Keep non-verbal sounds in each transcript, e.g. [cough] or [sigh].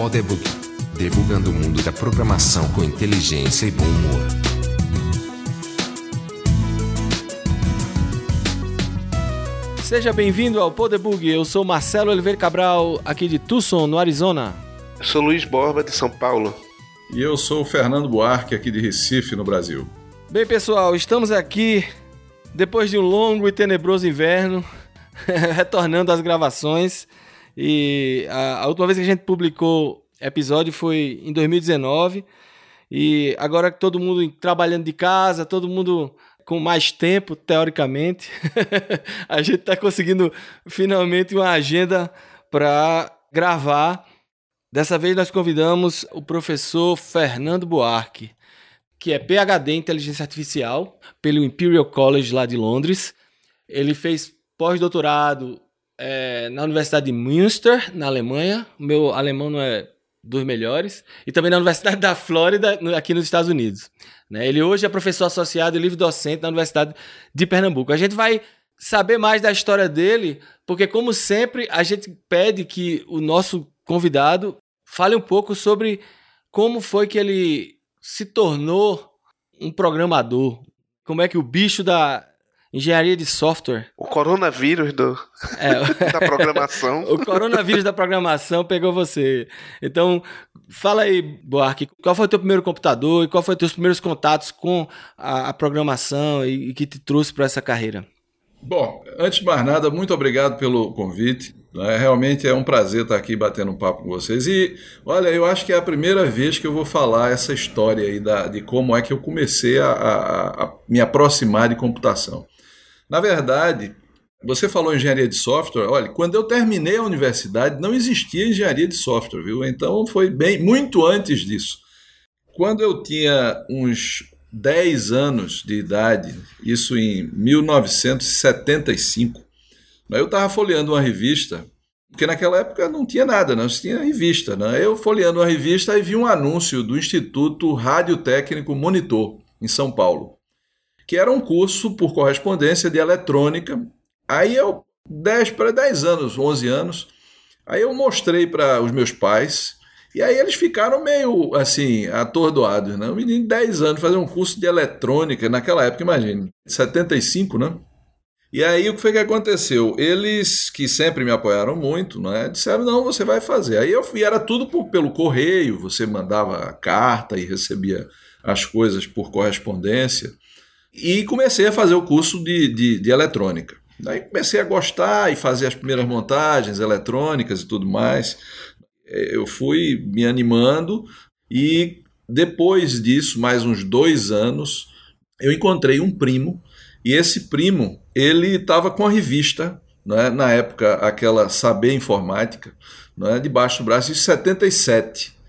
Podebug. Debugando o mundo da programação com inteligência e bom humor. Seja bem-vindo ao Podebug. Eu sou Marcelo Oliveira Cabral, aqui de Tucson, no Arizona. Eu sou Luiz Borba, de São Paulo. E eu sou o Fernando Buarque, aqui de Recife, no Brasil. Bem, pessoal, estamos aqui depois de um longo e tenebroso inverno, [laughs] retornando às gravações. E a, a, última vez que a gente publicou episódio foi em 2019. E agora que todo mundo trabalhando de casa, todo mundo com mais tempo, teoricamente, [laughs] a gente está conseguindo finalmente uma agenda para gravar. Dessa vez nós convidamos o professor Fernando Buarque, que é PhD em Inteligência Artificial pelo Imperial College lá de Londres. Ele fez pós-doutorado é, na Universidade de Münster, na Alemanha. Meu alemão não é dos melhores. E também na Universidade da Flórida, aqui nos Estados Unidos. Né? Ele hoje é professor associado e livre-docente na Universidade de Pernambuco. A gente vai saber mais da história dele, porque, como sempre, a gente pede que o nosso convidado fale um pouco sobre como foi que ele se tornou um programador. Como é que o bicho da engenharia de software. O coronavírus do, é, [laughs] da programação. [laughs] o coronavírus da programação pegou você. Então, fala aí, Buarque, qual foi o teu primeiro computador e qual foi os teus primeiros contatos com a, a programação e, e que te trouxe para essa carreira? Bom, antes de mais nada, muito obrigado pelo convite. É, realmente é um prazer estar aqui batendo um papo com vocês. E olha, eu acho que é a primeira vez que eu vou falar essa história aí da, de como é que eu comecei a, a, a me aproximar de computação. Na verdade, você falou engenharia de software. Olha, quando eu terminei a universidade, não existia engenharia de software, viu? Então foi bem muito antes disso. Quando eu tinha uns 10 anos de idade, isso em 1975, eu estava folheando uma revista, porque naquela época não tinha nada, não tinha revista. Né? Eu folheando uma revista e vi um anúncio do Instituto Radiotécnico Monitor, em São Paulo que era um curso por correspondência de eletrônica. Aí eu, 10 para 10 anos, 11 anos, aí eu mostrei para os meus pais, e aí eles ficaram meio assim, atordoados, né? Um menino de 10 anos fazer um curso de eletrônica, naquela época, imagine, 75, né? E aí o que foi que aconteceu? Eles que sempre me apoiaram muito, né, disseram não, você vai fazer. Aí eu fui, era tudo por, pelo correio, você mandava carta e recebia as coisas por correspondência. E comecei a fazer o curso de, de, de eletrônica. Daí comecei a gostar e fazer as primeiras montagens eletrônicas e tudo mais. Eu fui me animando e depois disso, mais uns dois anos, eu encontrei um primo e esse primo ele estava com a revista, né, na época aquela Saber Informática, né, debaixo do braço, em 77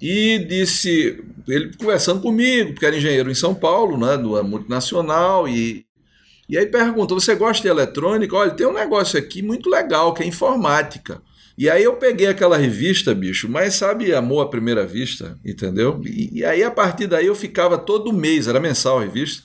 e disse, ele conversando comigo, porque era engenheiro em São Paulo, né, do multinacional, e, e aí perguntou: Você gosta de eletrônica? Olha, tem um negócio aqui muito legal, que é informática. E aí eu peguei aquela revista, bicho, mas sabe amor à primeira vista, entendeu? E, e aí a partir daí eu ficava todo mês, era mensal a revista,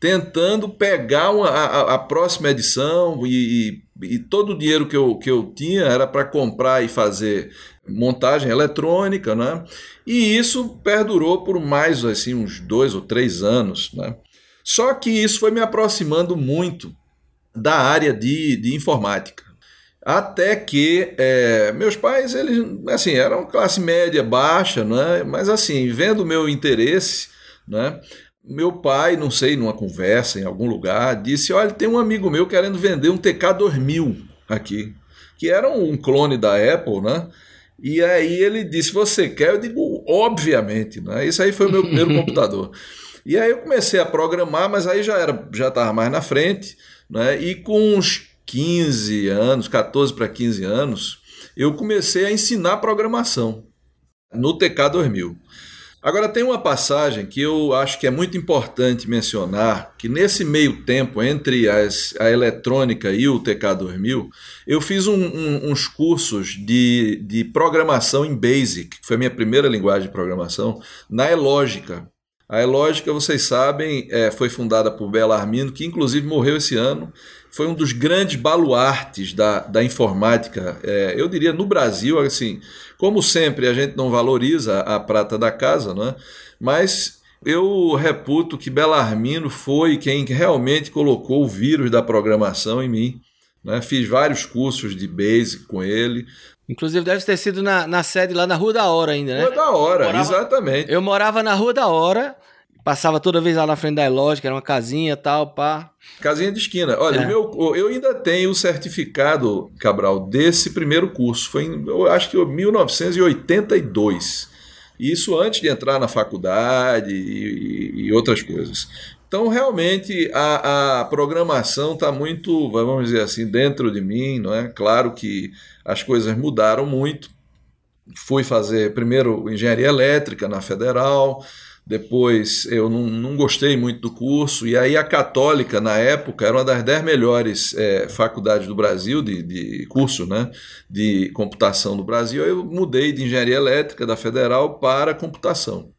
tentando pegar uma, a, a, próxima edição e, e, e, todo o dinheiro que eu, que eu tinha era para comprar e fazer montagem eletrônica, né? E isso perdurou por mais assim uns dois ou três anos, né? Só que isso foi me aproximando muito da área de, de informática. Até que é, meus pais, eles assim, eram classe média baixa, né? mas assim, vendo o meu interesse, né? Meu pai, não sei, numa conversa em algum lugar, disse: Olha, tem um amigo meu querendo vender um TK2000 aqui, que era um clone da Apple, né? E aí ele disse: Você quer? Eu digo: Obviamente, né? Isso aí foi o meu primeiro [laughs] computador. E aí eu comecei a programar, mas aí já era já estava mais na frente, né? E com uns 15 anos, 14 para 15 anos, eu comecei a ensinar programação no TK2000. Agora, tem uma passagem que eu acho que é muito importante mencionar, que nesse meio tempo, entre as, a eletrônica e o TK2000, eu fiz um, um, uns cursos de, de programação em BASIC, que foi a minha primeira linguagem de programação, na Elógica, A Elógica, vocês sabem, é, foi fundada por Belarmino, que inclusive morreu esse ano. Foi um dos grandes baluartes da, da informática, é, eu diria, no Brasil. Assim, como sempre, a gente não valoriza a prata da casa, né? mas eu reputo que Belarmino foi quem realmente colocou o vírus da programação em mim. Né? Fiz vários cursos de Basic com ele. Inclusive deve ter sido na, na sede lá na Rua da Hora ainda, né? Rua da Hora, morava, exatamente. Eu morava na Rua da Hora, passava toda vez lá na frente da Elógica, era uma casinha tal, pá. Casinha de esquina. Olha, é. meu, eu ainda tenho o certificado, Cabral, desse primeiro curso. Foi em, eu acho que 1982. Isso antes de entrar na faculdade e, e outras coisas. Então, realmente, a, a programação está muito, vamos dizer assim, dentro de mim, não é? Claro que as coisas mudaram muito. Fui fazer primeiro engenharia elétrica na Federal, depois eu não, não, gostei muito do curso, e aí a Católica, na época, era uma das dez melhores é, faculdades do Brasil, de, de curso né, de computação do Brasil. Eu mudei de engenharia elétrica da Federal para computação.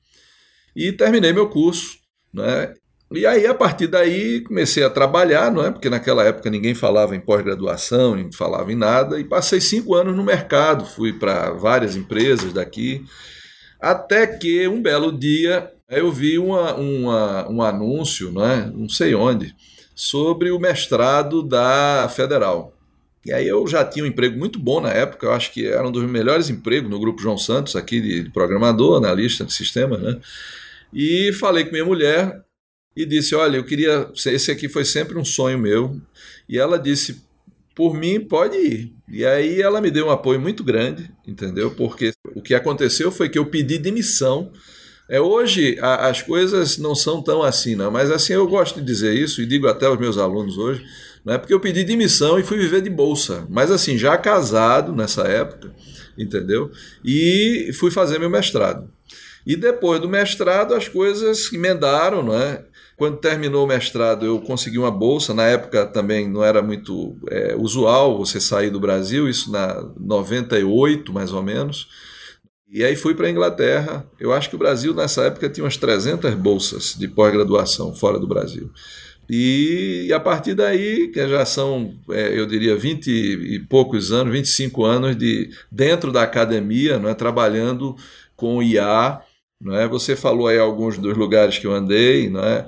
E terminei meu curso. Né, e aí, a partir daí, comecei a trabalhar, não é? Porque naquela época ninguém falava em pós-graduação, nem falava em nada, e passei cinco anos no mercado, fui para várias empresas daqui, até que um belo dia eu vi uma, uma, um anúncio, não, é? não sei onde, sobre o mestrado da Federal. E aí eu já tinha um emprego muito bom na época, eu acho que era um dos melhores empregos no grupo João Santos, aqui de programador, analista de sistema, né? E falei com minha mulher, e disse: Olha, eu queria. Esse aqui foi sempre um sonho meu. E ela disse: Por mim, pode ir. E aí ela me deu um apoio muito grande, entendeu? Porque o que aconteceu foi que eu pedi demissão. É, hoje a, as coisas não são tão assim, não, mas assim eu gosto de dizer isso e digo até aos meus alunos hoje, né, porque eu pedi demissão e fui viver de bolsa, mas assim, já casado nessa época, entendeu? E fui fazer meu mestrado. E depois do mestrado as coisas emendaram, não é? Quando terminou o mestrado, eu consegui uma bolsa. Na época também não era muito é, usual você sair do Brasil, isso na 98 mais ou menos. E aí fui para a Inglaterra. Eu acho que o Brasil nessa época tinha umas 300 bolsas de pós-graduação fora do Brasil. E, a partir daí, que já são, é, eu diria, 20 e poucos anos, 25 anos de dentro da academia, não é, trabalhando com IA não é? Você falou aí alguns dos lugares que eu andei, não é?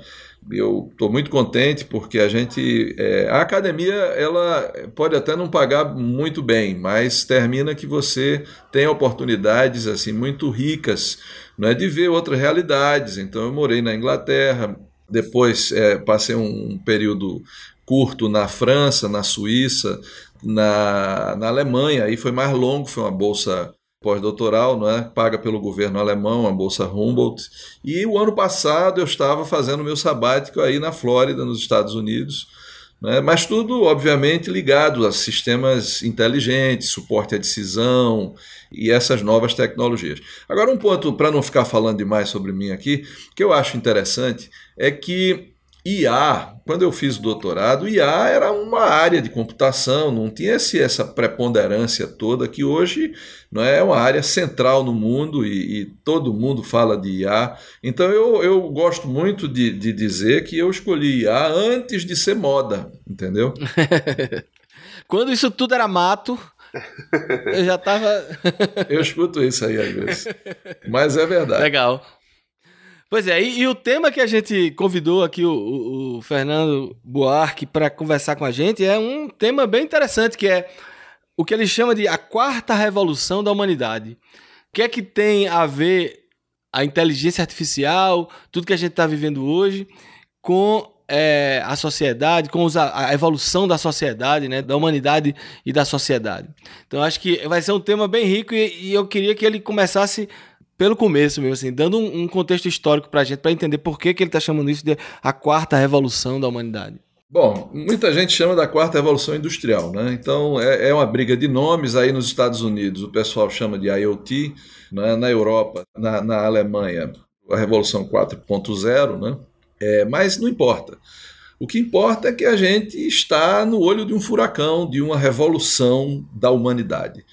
Eu estou muito contente porque a gente, é, a academia, ela pode até não pagar muito bem, mas termina que você tem oportunidades assim muito ricas, não é, de ver outras realidades. Então eu morei na Inglaterra, depois é, passei um período curto na França, na Suíça, na, na Alemanha, aí foi mais longo, foi uma bolsa pós-doutoral, não é? paga pelo governo alemão, a bolsa Humboldt. E o ano passado eu estava fazendo meu sabático aí na Flórida, nos Estados Unidos, né? mas tudo, obviamente, ligado a sistemas inteligentes, suporte à decisão e essas novas tecnologias. Agora, um ponto, para não ficar falando demais sobre mim aqui, que eu acho interessante é que IA, quando eu fiz o doutorado, IA era uma área de computação, não tinha esse, essa preponderância toda que hoje não é uma área central no mundo e, e todo mundo fala de IA. Então eu, eu gosto muito de, de dizer que eu escolhi IA antes de ser moda, entendeu? [laughs] quando isso tudo era mato, eu já estava. [laughs] eu escuto isso aí às vezes. Mas é verdade. Legal. Pois é, e, e, o tema que a gente convidou aqui o, o, o Fernando Buarque para conversar com a gente é um tema bem interessante, que é o que ele chama de a quarta revolução da humanidade. O que é que tem a ver a inteligência artificial, tudo que a gente está vivendo hoje, com é, a sociedade, com os, a evolução da sociedade, né, da humanidade e da sociedade. Então acho que vai ser um tema bem rico e, e eu queria que ele começasse pelo começo mesmo, assim, dando um, um contexto histórico para a gente, para entender por que, que ele está chamando isso de a quarta revolução da humanidade. Bom, muita gente chama da quarta revolução industrial, né? Então é, é, uma briga de nomes. Aí nos Estados Unidos o pessoal chama de IoT, né? na Europa, na, na Alemanha, a revolução 4.0, né? É, mas não importa. O que importa é que a gente está no olho de um furacão, de uma revolução da humanidade.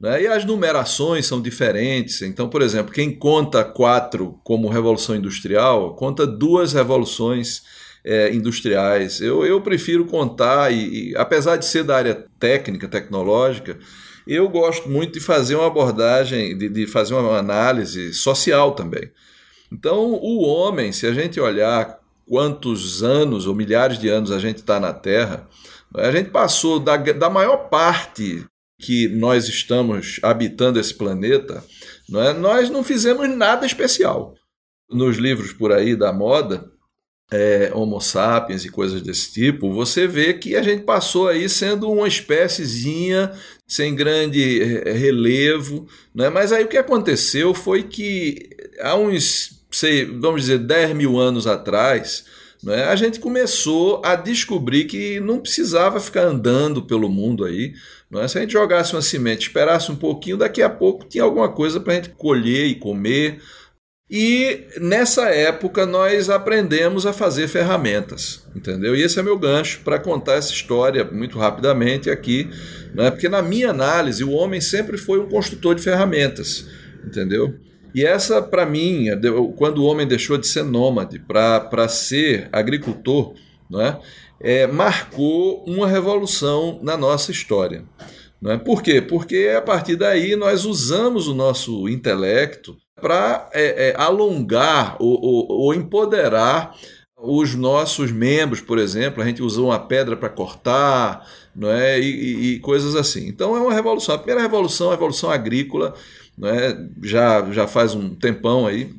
Né? E as numerações são diferentes. Então, por exemplo, quem conta quatro como revolução industrial, conta duas revoluções é, industriais. Eu, eu prefiro contar, e, e apesar de ser da área técnica, tecnológica, eu gosto muito de fazer uma abordagem, de, de fazer uma análise social também. Então, o homem, se a gente olhar quantos anos ou milhares de anos a gente está na Terra, a gente passou da, da maior parte que nós estamos habitando esse planeta, não é? nós não fizemos nada especial. Nos livros por aí da moda, é, Homo sapiens e coisas desse tipo, você vê que a gente passou aí sendo uma espéciezinha sem grande é, relevo, né? mas aí o que aconteceu foi que há uns, sei, vamos dizer, 10 mil anos atrás, né, a gente começou a descobrir que não precisava ficar andando pelo mundo aí. Né? Se a gente jogasse uma semente, esperasse um pouquinho, daqui a pouco tinha alguma coisa para a gente colher e comer. E nessa época nós aprendemos a fazer ferramentas, entendeu? E esse é meu gancho para contar essa história muito rapidamente aqui, né? porque na minha análise o homem sempre foi um construtor de ferramentas, entendeu? E essa, para mim, é quando o homem deixou de ser nômade para ser agricultor, né, é, marcou uma revolução na nossa história. Não é? Por quê? Porque a partir daí nós usamos o nosso intelecto para é, é, alongar ou, ou, ou, empoderar os nossos membros, por exemplo. A gente usou uma pedra para cortar não é? E, e, e, coisas assim. Então é uma revolução. A primeira revolução a revolução agrícola, não é? já, já faz um tempão aí.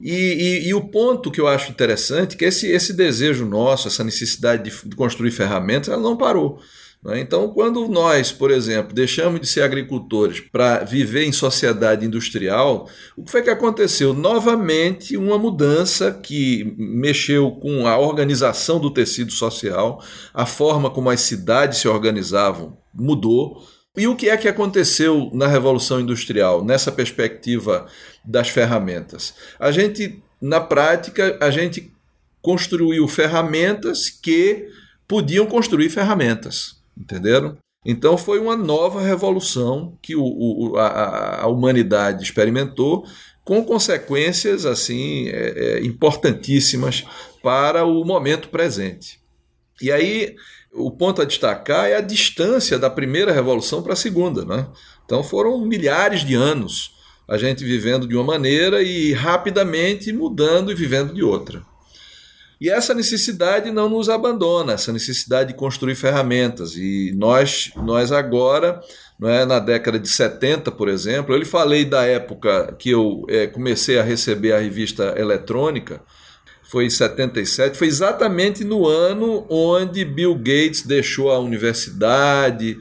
E, e, e, o ponto que eu acho interessante é que esse, esse desejo nosso, essa necessidade de, de construir ferramentas, ela não parou. Né? Então, quando nós, por exemplo, deixamos de ser agricultores para viver em sociedade industrial, o que foi que aconteceu? Novamente, uma mudança que mexeu com a organização do tecido social, a forma como as cidades se organizavam mudou. E o que é que aconteceu na Revolução Industrial, nessa perspectiva das ferramentas? A gente, na prática, a gente construiu ferramentas que podiam construir ferramentas. Entenderam? Então foi uma nova revolução que o, o, a, a, humanidade experimentou, com consequências assim é, é, importantíssimas para o momento presente. E aí o ponto a destacar é a distância da primeira revolução para a segunda. Né? Então foram milhares de anos a gente vivendo de uma maneira e rapidamente mudando e vivendo de outra. E essa necessidade não nos abandona, essa necessidade de construir ferramentas. E nós, nós agora, não é, na década de 70, por exemplo, eu lhe falei da época que eu é, comecei a receber a revista eletrônica, foi em 77, foi exatamente no ano onde Bill Gates deixou a universidade,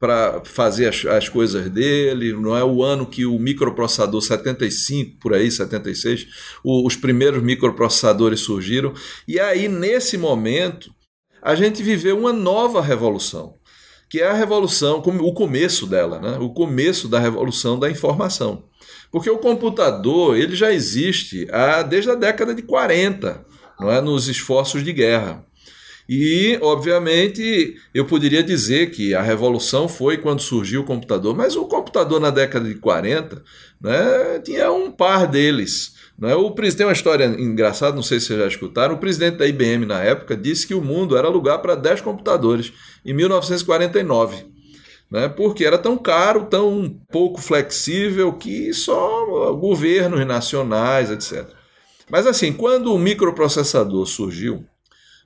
para fazer as, as, coisas dele, não é o ano que o microprocessador 75, por aí, 76, o, os primeiros microprocessadores surgiram. E aí, nesse momento, a gente viveu uma nova revolução, que é a revolução, o começo dela, né? o começo da revolução da informação. Porque o computador ele já existe há, desde a década de 40, não é? nos esforços de guerra. E, obviamente, eu poderia dizer que a revolução foi quando surgiu o computador, mas o computador na década de 40 né, tinha um par deles. Né? O, tem uma história engraçada, não sei se vocês já escutaram. O presidente da IBM na época disse que o mundo era lugar para 10 computadores em 1949. Né, porque era tão caro, tão pouco flexível que só governos nacionais, etc. Mas assim, quando o microprocessador surgiu,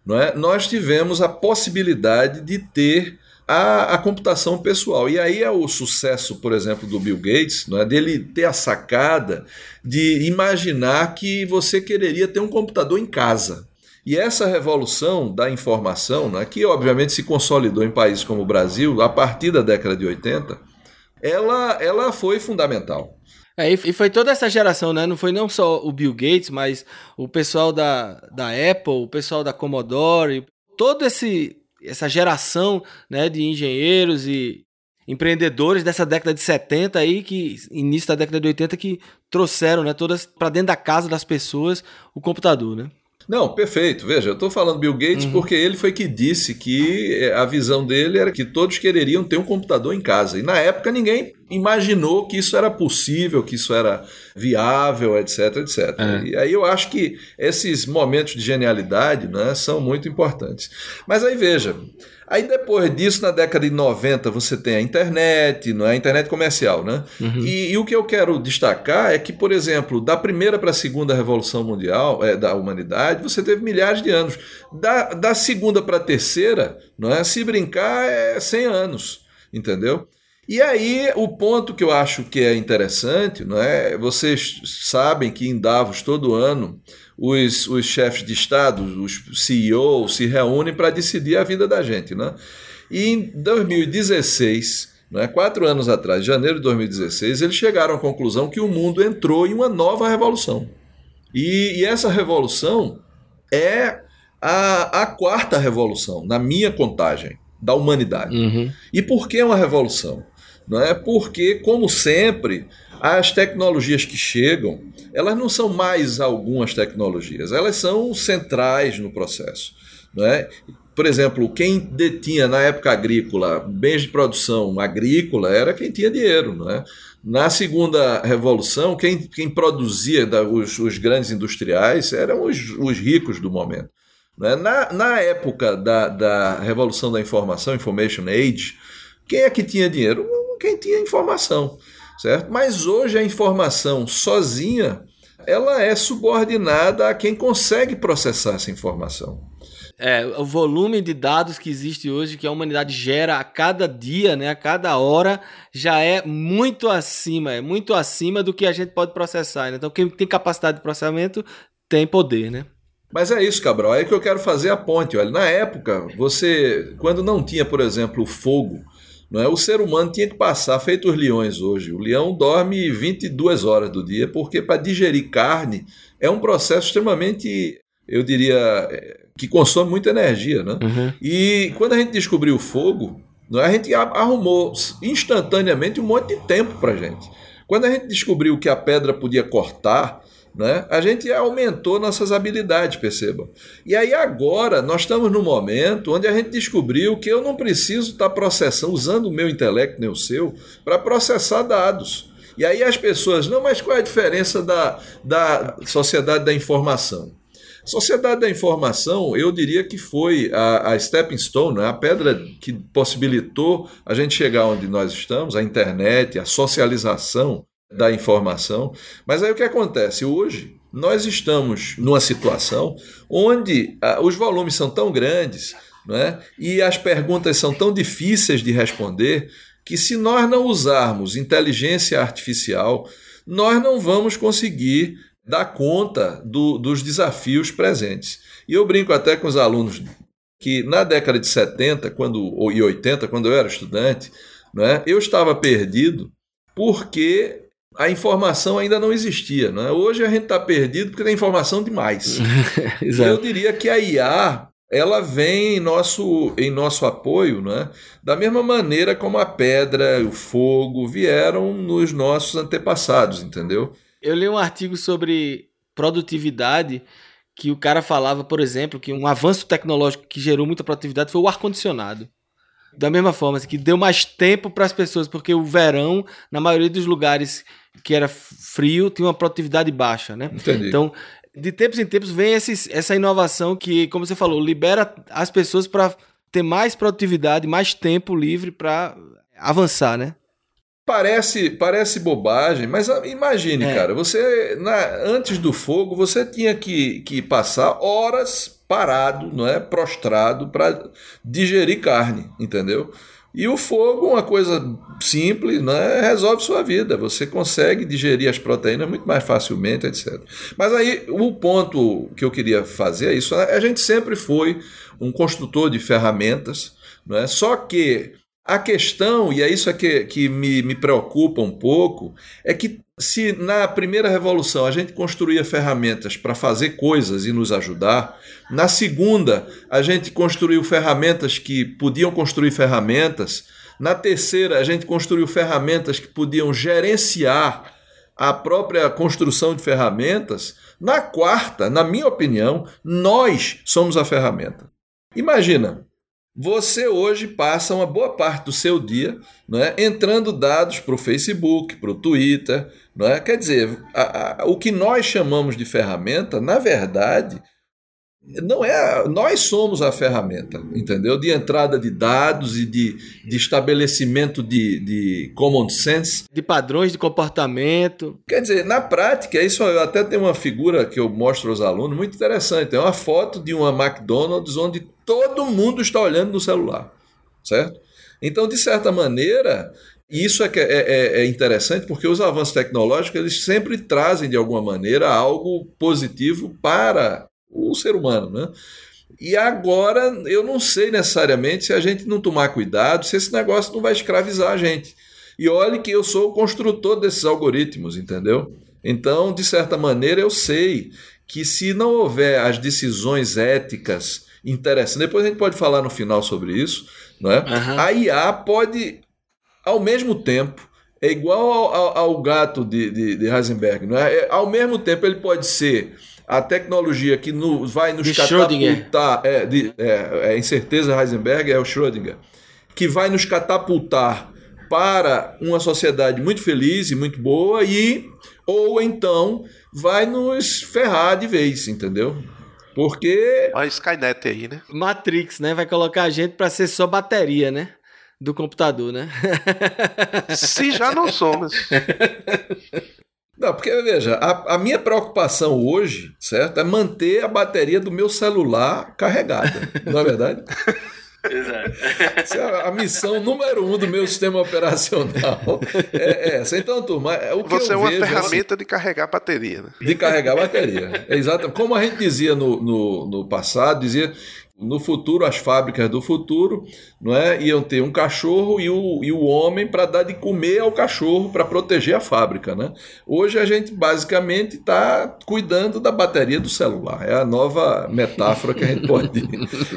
não é? nós tivemos a possibilidade de ter a, a, computação pessoal. E aí é o sucesso, por exemplo, do Bill Gates, não é? dele ter a sacada de imaginar que você quereria ter um computador em casa. E essa revolução da informação, né, que obviamente se consolidou em países como o Brasil a partir da década de 80, ela, ela foi fundamental. É, e foi toda essa geração, né? Não foi não só o Bill Gates, mas o pessoal da, da Apple, o pessoal da Commodore, toda esse, essa geração né, de engenheiros e empreendedores dessa década de 70 aí, que início da década de 80, que trouxeram né, todas para dentro da casa das pessoas o computador, né? Não, perfeito. Veja, eu estou falando Bill Gates uhum. porque ele foi que disse que eh, a visão dele era que todos quereriam ter um computador em casa. E na época ninguém imaginou que isso era possível, que isso era viável, etc, etc. É. E aí eu acho que esses momentos de genialidade né, são muito importantes. Mas aí veja, Aí depois disso, na década de 90, você tem a internet, não é? a internet comercial, né? Uhum. E, e, o que eu quero destacar é que, por exemplo, da primeira para a segunda revolução mundial é, da humanidade, você teve milhares de anos. Da, da segunda para a terceira, não é? Se brincar, é 100 anos, entendeu? E aí, o ponto que eu acho que é interessante, não é? Vocês sabem que em Davos todo ano os, os chefes de Estado, os CEOs, se reúnem para decidir a vida da gente. Né? E em 2016, né, quatro anos atrás, janeiro de 2016, eles chegaram à conclusão que o mundo entrou em uma nova revolução. E, e essa revolução é a, a, quarta revolução, na minha contagem, da humanidade. Uhum. E por que uma revolução? Não é porque, como sempre, as tecnologias que chegam, elas não são mais algumas tecnologias, elas são centrais no processo. Não é? Por exemplo, quem detinha na época agrícola bens de produção agrícola era quem tinha dinheiro. Não é? Na segunda revolução, quem, quem produzia da, os, os, grandes industriais eram os, os ricos do momento. É? Na, na época da, da revolução da informação, Information Age, quem é que tinha dinheiro? Quem tinha informação certo? Mas hoje a informação sozinha ela é subordinada a quem consegue processar essa informação. É, o volume de dados que existe hoje, que a humanidade gera a cada dia, né, a cada hora, já é muito acima, é muito acima do que a gente pode processar. Né? Então, quem tem capacidade de processamento tem poder, né? Mas é isso, Cabral. É que eu quero fazer a ponte. Olha, na época, você, quando não tinha, por exemplo, o fogo, não é? O ser humano tinha que passar, feito os leões hoje. O leão dorme 22 horas do dia, porque para digerir carne é um processo extremamente, eu diria, é, que consome muita energia. Né? Uhum. E quando a gente descobriu o fogo, não é? a gente arrumou instantaneamente um monte de tempo para a gente. Quando a gente descobriu que a pedra podia cortar, né? A gente aumentou nossas habilidades, perceba. E aí agora nós estamos no momento onde a gente descobriu que eu não preciso estar processando, usando o meu intelecto, nem o seu, para processar dados. E aí as pessoas, não, mas qual é a diferença da, da sociedade da informação? Sociedade da informação, eu diria que foi a, a stepping stone, né? a pedra que possibilitou a gente chegar onde nós estamos, a internet, a socialização da informação. Mas aí o que acontece? Hoje, nós estamos numa situação onde ah, os volumes são tão grandes né, e as perguntas são tão difíceis de responder que, se nós não usarmos inteligência artificial, nós não vamos conseguir dar conta do, dos desafios presentes. E eu brinco até com os alunos que na década de 70 quando, e 80, quando eu era estudante, né, eu estava perdido porque a informação ainda não existia. Né? Hoje a gente está perdido porque tem informação demais. [laughs] eu diria que a IA ela vem em nosso, em nosso apoio, né? da mesma maneira como a pedra, o fogo vieram nos nossos antepassados, entendeu? Eu li um artigo sobre produtividade que o cara falava, por exemplo, que um avanço tecnológico que gerou muita produtividade foi o ar-condicionado. Da mesma forma, assim, que deu mais tempo para as pessoas, porque o verão, na maioria dos lugares que era frio tinha uma produtividade baixa, né? Entendi. Então, de tempos em tempos vem esse, essa inovação que, como você falou, libera as pessoas para ter mais produtividade, mais tempo livre para avançar, né? Parece, parece bobagem, mas imagine, é. cara, você na, antes do fogo você tinha que, que passar horas parado, não é, prostrado para digerir carne, entendeu? E o fogo, uma coisa simples, né, resolve sua vida. Você consegue digerir as proteínas muito mais facilmente, etc. Mas aí o ponto que eu queria fazer é isso. A gente sempre foi um construtor de ferramentas, não é? só que a questão, e é isso que, que me, me preocupa um pouco, é que se na primeira revolução a gente construía ferramentas para fazer coisas e nos ajudar, na segunda a gente construiu ferramentas que podiam construir ferramentas, na terceira a gente construiu ferramentas que podiam gerenciar a própria construção de ferramentas, na quarta, na minha opinião, nós somos a ferramenta. Imagina, Você hoje passa uma boa parte do seu dia né, entrando dados para o Facebook, para o Twitter. Né? Quer dizer, a, a, o que nós chamamos de ferramenta, na verdade, não é nós somos a ferramenta entendeu de entrada de dados e de, de estabelecimento de, de common sense de padrões de comportamento quer dizer na prática isso eu até tem uma figura que eu mostro aos alunos muito interessante é uma foto de uma McDonald's onde todo mundo está olhando no celular certo então de certa maneira isso é, é, é, é interessante porque os avanços tecnológicos eles sempre trazem de alguma maneira algo positivo para o ser humano, né? E agora eu não sei necessariamente se a gente não tomar cuidado, se esse negócio não vai escravizar a gente. E olhe que eu sou o construtor desses algoritmos, entendeu? Então, de certa maneira, eu sei que se não houver as decisões éticas interessantes, depois a gente pode falar no final sobre isso, não é? Uhum. A IA pode, ao mesmo tempo, é igual ao, ao, ao gato de, de, de Heisenberg, não é? é? Ao mesmo tempo, ele pode ser a tecnologia que no, vai nos de catapultar. É, de, é, é incerteza Heisenberg, é o Schrödinger. Que vai nos catapultar para uma sociedade muito feliz e muito boa, e ou então vai nos ferrar de vez, entendeu? Porque. Olha a Skynet aí, né? Matrix, né? Vai colocar a gente para ser só bateria, né? Do computador, né? [laughs] Se já não somos. Não, porque veja, a, a, minha preocupação hoje, certo, é manter a bateria do meu celular carregada, não é verdade? [laughs] Exato. É a missão número um do meu sistema operacional é essa. Então, turma, é o que Você eu é uma vejo, ferramenta assim, de carregar bateria. Né? De carregar bateria. É exato. Como a gente dizia no, no, no passado, dizia no futuro, as fábricas do futuro não é, iam ter um cachorro e o, e o homem para dar de comer ao cachorro para proteger a fábrica. Né? Hoje a gente basicamente está cuidando da bateria do celular. É a nova metáfora que a gente pode,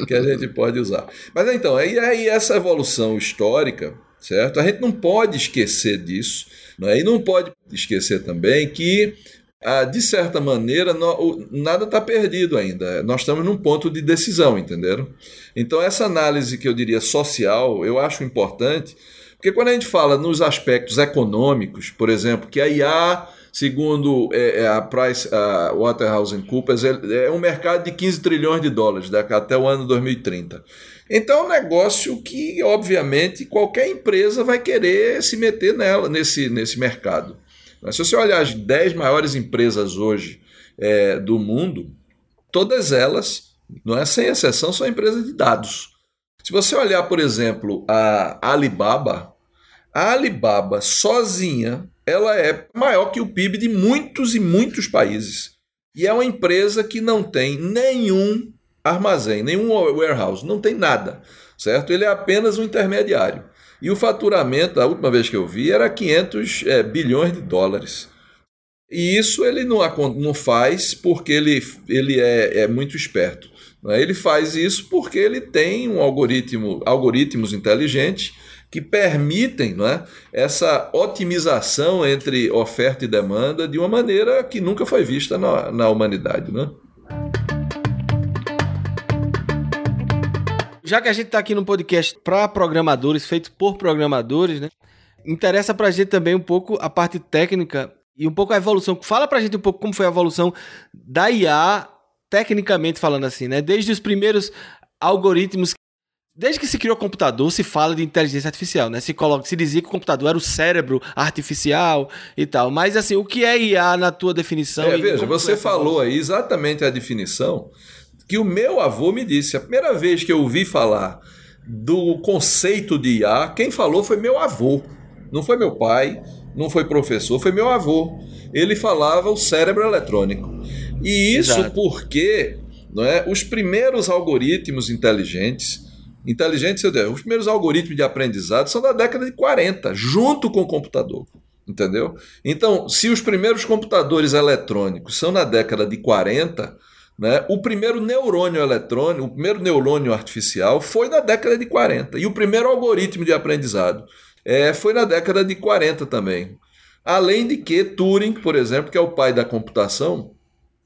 que a gente pode usar. Mas então, aí, aí essa evolução histórica, certo? A gente não pode esquecer disso. Não é? E não pode esquecer também que ah, de certa maneira, nada está perdido ainda. Nós estamos num ponto de decisão, entenderam? Então, essa análise que eu diria social, eu acho importante, porque quando a gente fala nos aspectos econômicos, por exemplo, que a IA, segundo é, é a Price a Waterhouse Coopers, é, é um mercado de 15 trilhões de dólares até o ano 2030. Então é um negócio que, obviamente, qualquer empresa vai querer se meter nela, nesse, nesse mercado. Se você olhar as 10 maiores empresas hoje é, do mundo, todas elas, não é sem exceção, são empresas de dados. Se você olhar, por exemplo, a Alibaba, a Alibaba sozinha, ela é maior que o PIB de muitos e muitos países. E é uma empresa que não tem nenhum armazém, nenhum warehouse, não tem nada, certo? Ele é apenas um intermediário. E o faturamento, a última vez que eu vi, era 500 é, bilhões de dólares. E isso ele não, não faz porque ele, ele é, é muito esperto. Né? Ele faz isso porque ele tem um algoritmo, algoritmos inteligentes que permitem é, essa otimização entre oferta e demanda de uma maneira que nunca foi vista na, na humanidade. Né? Já que a gente está aqui no podcast para programadores, feito por programadores, né? Interessa para a gente também um pouco a parte técnica e um pouco a evolução. Fala para a gente um pouco como foi a evolução da IA, tecnicamente falando assim, né? Desde os primeiros algoritmos Desde que se criou o computador, se fala de inteligência artificial, né? Se, coloca, se dizia que o computador era o cérebro artificial e tal. Mas, assim, o que é IA na tua definição? É, veja, você falou aí exatamente a definição que o meu avô me disse. A primeira vez que eu ouvi falar do conceito de IA, quem falou foi meu avô. Não foi meu pai, não foi professor, foi meu avô. Ele falava o cérebro eletrônico. E isso Exato. porque não é, os primeiros algoritmos inteligentes, inteligentes, os primeiros algoritmos de aprendizado são da década de 40, junto com o computador. Entendeu? Então, se os primeiros computadores eletrônicos são na década de 40, né? O primeiro neurônio eletrônico, o primeiro neurônio artificial foi na década de 40. E o primeiro algoritmo de aprendizado é, foi na década de 40 também. Além de que Turing, por exemplo, que é o pai da computação,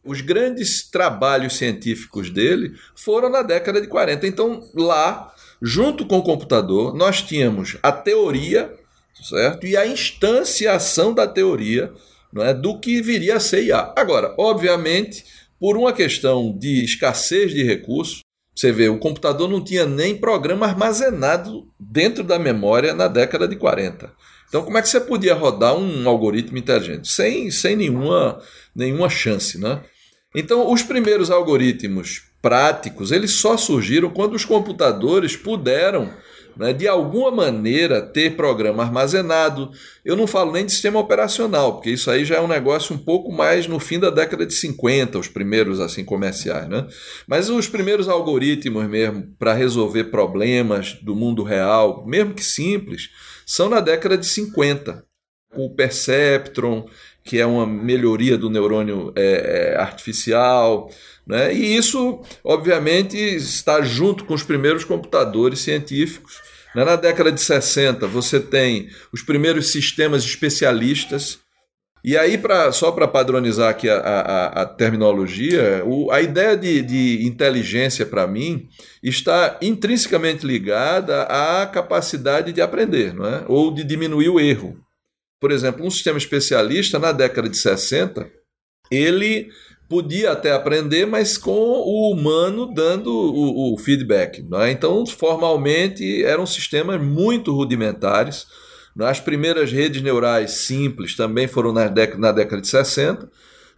os grandes trabalhos científicos dele foram na década de 40. Então, lá, junto com o computador, nós tínhamos a teoria, certo? E a instanciação da teoria, não é, do que viria a ser IA. Agora, obviamente, por uma questão de escassez de recursos, você vê, o computador não tinha nem programa armazenado dentro da memória na década de 40. Então, como é que você podia rodar um algoritmo inteligente? Sem, sem nenhuma, nenhuma chance, né? Então, os primeiros algoritmos práticos, eles só surgiram quando os computadores puderam, né, de alguma maneira, ter programa armazenado. Eu não falo nem de sistema operacional, porque isso aí já é um negócio um pouco mais no fim da década de 50, os primeiros assim comerciais, né? Mas os primeiros algoritmos mesmo para resolver problemas do mundo real, mesmo que simples, são na década de 50, com o Perceptron, que é uma melhoria do neurônio é, é, artificial. Né? E isso, obviamente, está junto com os primeiros computadores científicos. Né? Na década de 60, você tem os primeiros sistemas especialistas. E aí, pra, só para padronizar aqui a, a, a terminologia, o, a ideia de, de inteligência, para mim, está intrinsecamente ligada à capacidade de aprender, não é? ou de diminuir o erro. Por exemplo, um sistema especialista, na década de 60, ele podia até aprender, mas com o humano dando o, o feedback. É? Então, formalmente, eram sistemas muito rudimentares. É? As primeiras redes neurais simples também foram na década, na década de 60.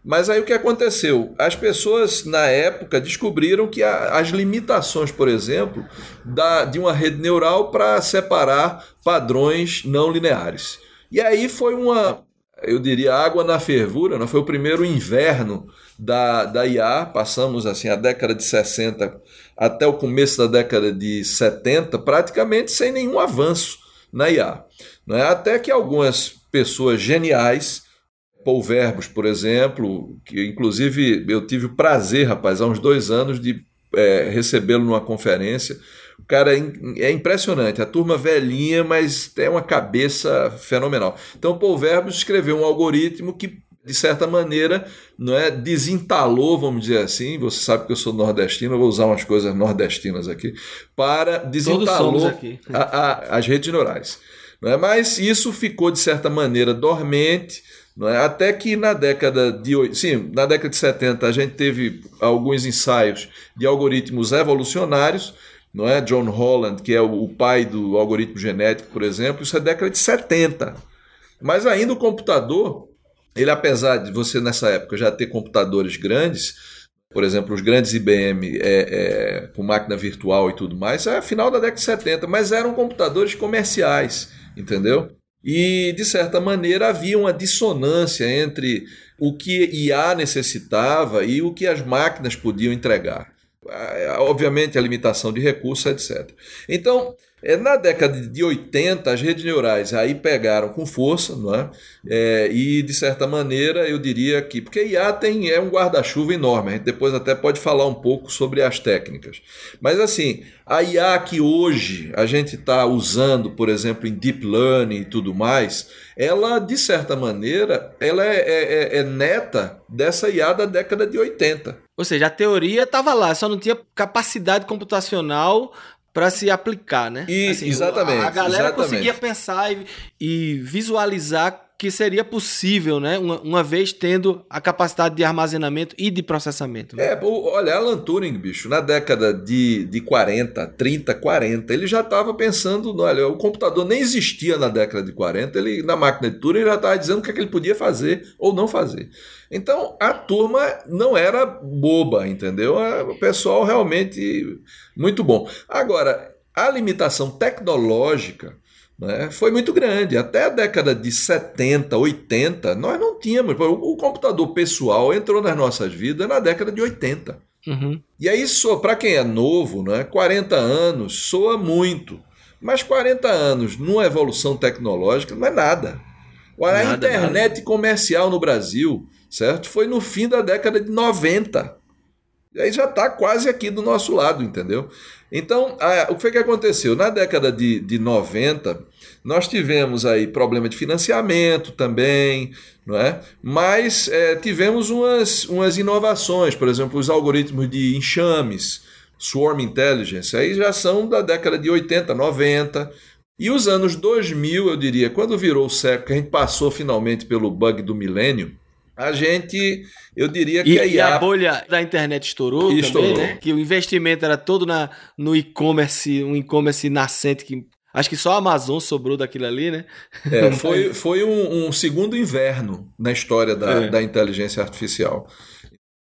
Mas aí o que aconteceu? As pessoas, na época, descobriram que a, as limitações, por exemplo, da, de uma rede neural para separar padrões não lineares. E aí foi uma, eu diria, água na fervura, não foi o primeiro inverno da, da IA, passamos assim a década de 60 até o começo da década de 70, praticamente sem nenhum avanço na IA. Não é? Até que algumas pessoas geniais, Paul Verbos, por exemplo, que inclusive eu tive o prazer, rapaz, há uns dois anos de é, recebê-lo numa conferência, cara é, é impressionante, a turma velhinha, mas tem uma cabeça fenomenal. Então, Paul Verbos escreveu um algoritmo que, de certa maneira, não é desentalou, vamos dizer assim. Você sabe que eu sou nordestino, eu vou usar umas coisas nordestinas aqui para desentalou a, a, as redes neurais. Não é? Mas isso ficou de certa maneira dormente. Não é? Até que na década de sim, na década de 70 a gente teve alguns ensaios de algoritmos evolucionários não é? John Holland, que é o pai do algoritmo genético, por exemplo, isso é década de 70. Mas ainda o computador, ele apesar de você nessa época já ter computadores grandes, por exemplo, os grandes IBM é, é, com máquina virtual e tudo mais, é final da década de 70, mas eram computadores comerciais, entendeu? E, de certa maneira, havia uma dissonância entre o que IA necessitava e o que as máquinas podiam entregar obviamente a limitação de recursos, etc. Então, é, na década de 80, as redes neurais aí pegaram com força, não é? é e de certa maneira eu diria que. Porque IA tem, é um guarda-chuva enorme, a gente depois até pode falar um pouco sobre as técnicas. Mas assim, a IA que hoje a gente está usando, por exemplo, em deep learning e tudo mais, ela, de certa maneira, ela é, é, é, é neta dessa IA da década de 80. Ou seja, a teoria estava lá, só não tinha capacidade computacional para se aplicar, né? E, assim, exatamente. A, galera exatamente. conseguia pensar e, e, visualizar que seria possível, né? Uma, uma, vez tendo a capacidade de armazenamento e de processamento. Né? É, olha, Alan Turing, bicho, na década de, de 40, 30, 40, ele já estava pensando, olha, o computador nem existia na década de 40, ele na máquina de Turing ele já estava dizendo o que, é que ele podia fazer ou não fazer. Então a turma não era boba, entendeu? O pessoal realmente muito bom. Agora, a limitação tecnológica né, foi muito grande. Até a década de 70, 80, nós não tínhamos. O computador pessoal entrou nas nossas vidas na década de 80. Uhum. E aí, para quem é novo, né, 40 anos soa muito. Mas 40 anos numa evolução tecnológica não é nada. A internet nada. comercial no Brasil certo? Foi no fim da década de 90. E aí já está quase aqui do nosso lado, entendeu? Então, a, o que foi que aconteceu? Na década de, de 90, nós tivemos aí problema de financiamento também, não é? mas é, tivemos umas, umas inovações, por exemplo, os algoritmos de enxames, Swarm Intelligence, aí já são da década de 80, 90. E os anos 2000, eu diria, quando virou o século, que a gente passou finalmente pelo bug do milênio, a gente, eu diria que e, a IA... E a bolha da internet estourou, estourou. também, né? Que o investimento era todo na, no e-commerce, um e-commerce nascente que Acho que só a Amazon sobrou daquilo ali, né? É, [laughs] foi foi um, um, segundo inverno na história da, é. da inteligência artificial.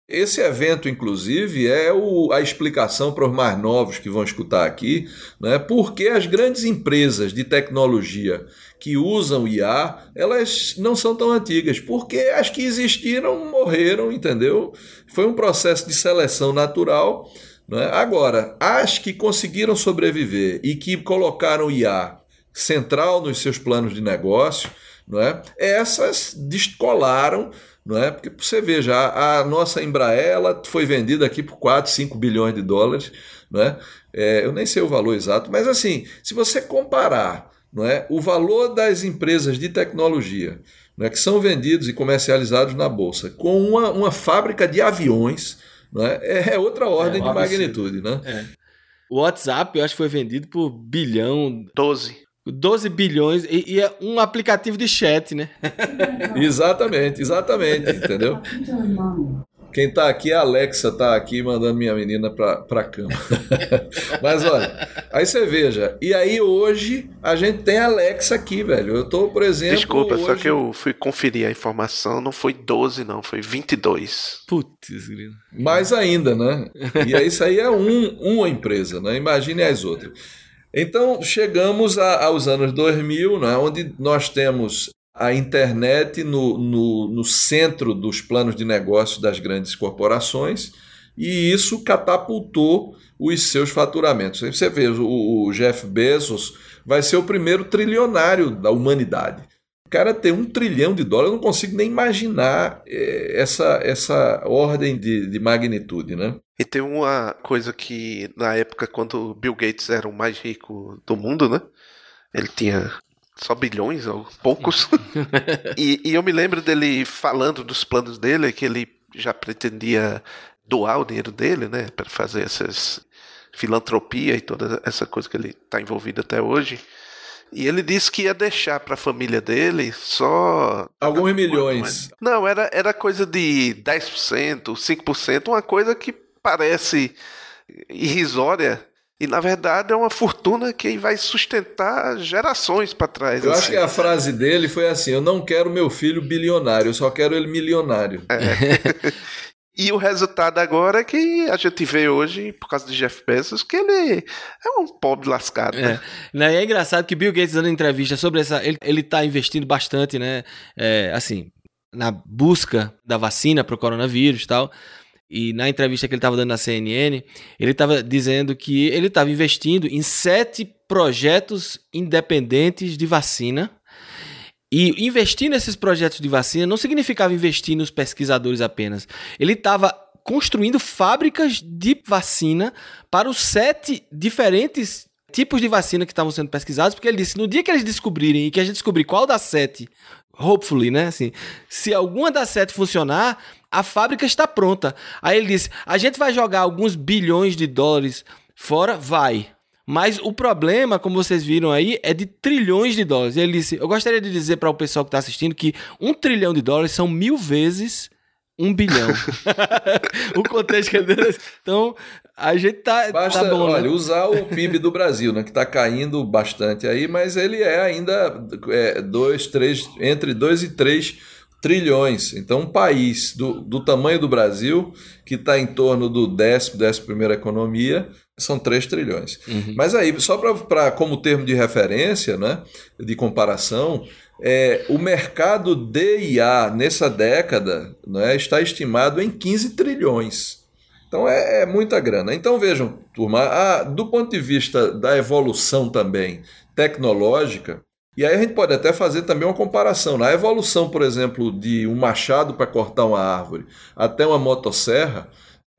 Esse evento, inclusive, é o, a explicação para os mais novos que vão escutar aqui, né, porque as grandes empresas de tecnologia que usam IA, elas não são tão antigas, porque as que existiram morreram, entendeu? Foi um processo de seleção natural. Né? Agora, as que conseguiram sobreviver e que colocaram IA central nos seus planos de negócio, não é? essas descolaram não é? Porque você veja, a, nossa Embraer ela foi vendida aqui por 4, 5 bilhões de dólares, não é? é? eu nem sei o valor exato, mas assim, se você comparar não é, o valor das empresas de tecnologia não é, que são vendidos e comercializados na Bolsa com uma, uma fábrica de aviões, não é, é outra ordem é, de magnitude. Né? É. O WhatsApp, eu acho que foi vendido por bilhão. 12. 12 bilhões e, e, é um aplicativo de chat, né? [laughs] exatamente, exatamente, entendeu? Quem tá aqui, a Alexa tá aqui mandando minha menina pra, pra cama. [laughs] Mas olha, aí você veja, e aí hoje a gente tem a Alexa aqui, velho. Eu tô, por exemplo. Desculpa, hoje... só que eu fui conferir a informação, não foi 12, não, foi 22. Putz, grilo. Mais ainda, né? E aí isso aí é um, uma empresa, né? Imagine as outras. Então, chegamos a, aos anos 2000, né, onde nós temos a internet no, no, no, centro dos planos de negócio das grandes corporações, e isso catapultou os seus faturamentos. Você vê, o, o Jeff Bezos vai ser o primeiro trilionário da humanidade cara ter um trilhão de dólares, eu não consigo nem imaginar é, essa, essa ordem de, de magnitude, né? E tem uma coisa que, na época, quando Bill Gates era o mais rico do mundo, né? Ele tinha só bilhões ou poucos. [laughs] e, e eu me lembro dele falando dos planos dele, que ele já pretendia doar o dinheiro dele, né? Para fazer essas filantropia e toda essa coisa que ele está envolvido até hoje. E ele disse que ia deixar para a família dele só. Alguns milhões. Não, era, era coisa de 10%, 5%, uma coisa que parece irrisória. E na verdade é uma fortuna que vai sustentar gerações para trás. Eu assim. acho que a frase dele foi assim: Eu não quero meu filho bilionário, eu só quero ele milionário. É. [laughs] E o resultado agora é que a gente vê hoje, por causa de Jeff Bezos, que ele é um pobre lascado. É, né? é engraçado que Bill Gates dando entrevista sobre essa. Ele, ele tá investindo bastante, né? É, assim, na busca da vacina para o coronavírus e tal. E na entrevista que ele estava dando na CNN, ele estava dizendo que ele estava investindo em sete projetos independentes de vacina e investir nesses projetos de vacina não significava investir nos pesquisadores apenas. Ele estava construindo fábricas de vacina para os sete diferentes tipos de vacina que estavam sendo pesquisados, porque ele disse: no dia que eles descobrirem e que a gente descobrir qual das sete, hopefully, né? Assim, se alguma das sete funcionar, a fábrica está pronta. Aí ele disse: a gente vai jogar alguns bilhões de dólares fora? Vai. Mas o problema, como vocês viram aí, é de trilhões de dólares. Ele disse: Eu gostaria de dizer para o pessoal que está assistindo que um trilhão de dólares são mil vezes um bilhão. [laughs] o contexto que ele deu. Então, a gente tá, tá Basta, tá bom, olha, né? usar o PIB do Brasil, né, que está caindo bastante aí, mas ele é ainda é, dois, três, entre 2 e 3 trilhões. Então, um país do, do tamanho do Brasil, que está em torno do décimo, décimo primeira economia, são 3 trilhões. Uhum. Mas aí, só para como termo de referência, né, de comparação, é, o mercado de IA nessa década né, está estimado em 15 trilhões. Então é, é muita grana. Então vejam, turma, a, do ponto de vista da evolução também tecnológica, e aí a gente pode até fazer também uma comparação. Na evolução, por exemplo, de um machado para cortar uma árvore até uma motosserra,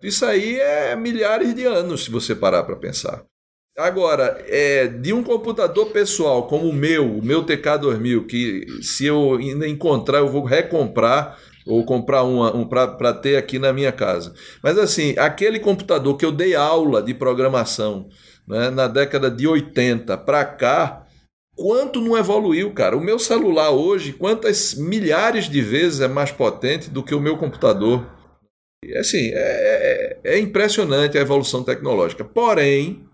isso aí é milhares de anos, se você parar para pensar. Agora, é, de um computador pessoal como o meu, o meu TK2000, que se eu ainda encontrar, eu vou recomprar ou comprar uma, um para ter aqui na minha casa. Mas assim, aquele computador que eu dei aula de programação né, na década de 80 para cá, quanto não evoluiu, cara? O meu celular hoje, quantas milhares de vezes é mais potente do que o meu computador? Assim, é, é, é impressionante a evolução tecnológica. Porém,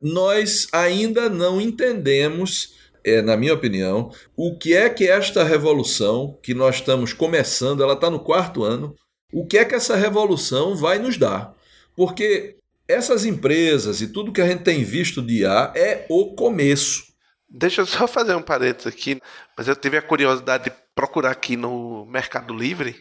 nós ainda não entendemos, é, na minha opinião, o que é que esta revolução que nós estamos começando, ela está no quarto ano, o que é que essa revolução vai nos dar. Porque essas empresas e tudo que a gente tem visto de IA é o começo. Deixa eu só fazer um parênteses aqui, mas eu tive a curiosidade de procurar aqui no Mercado Livre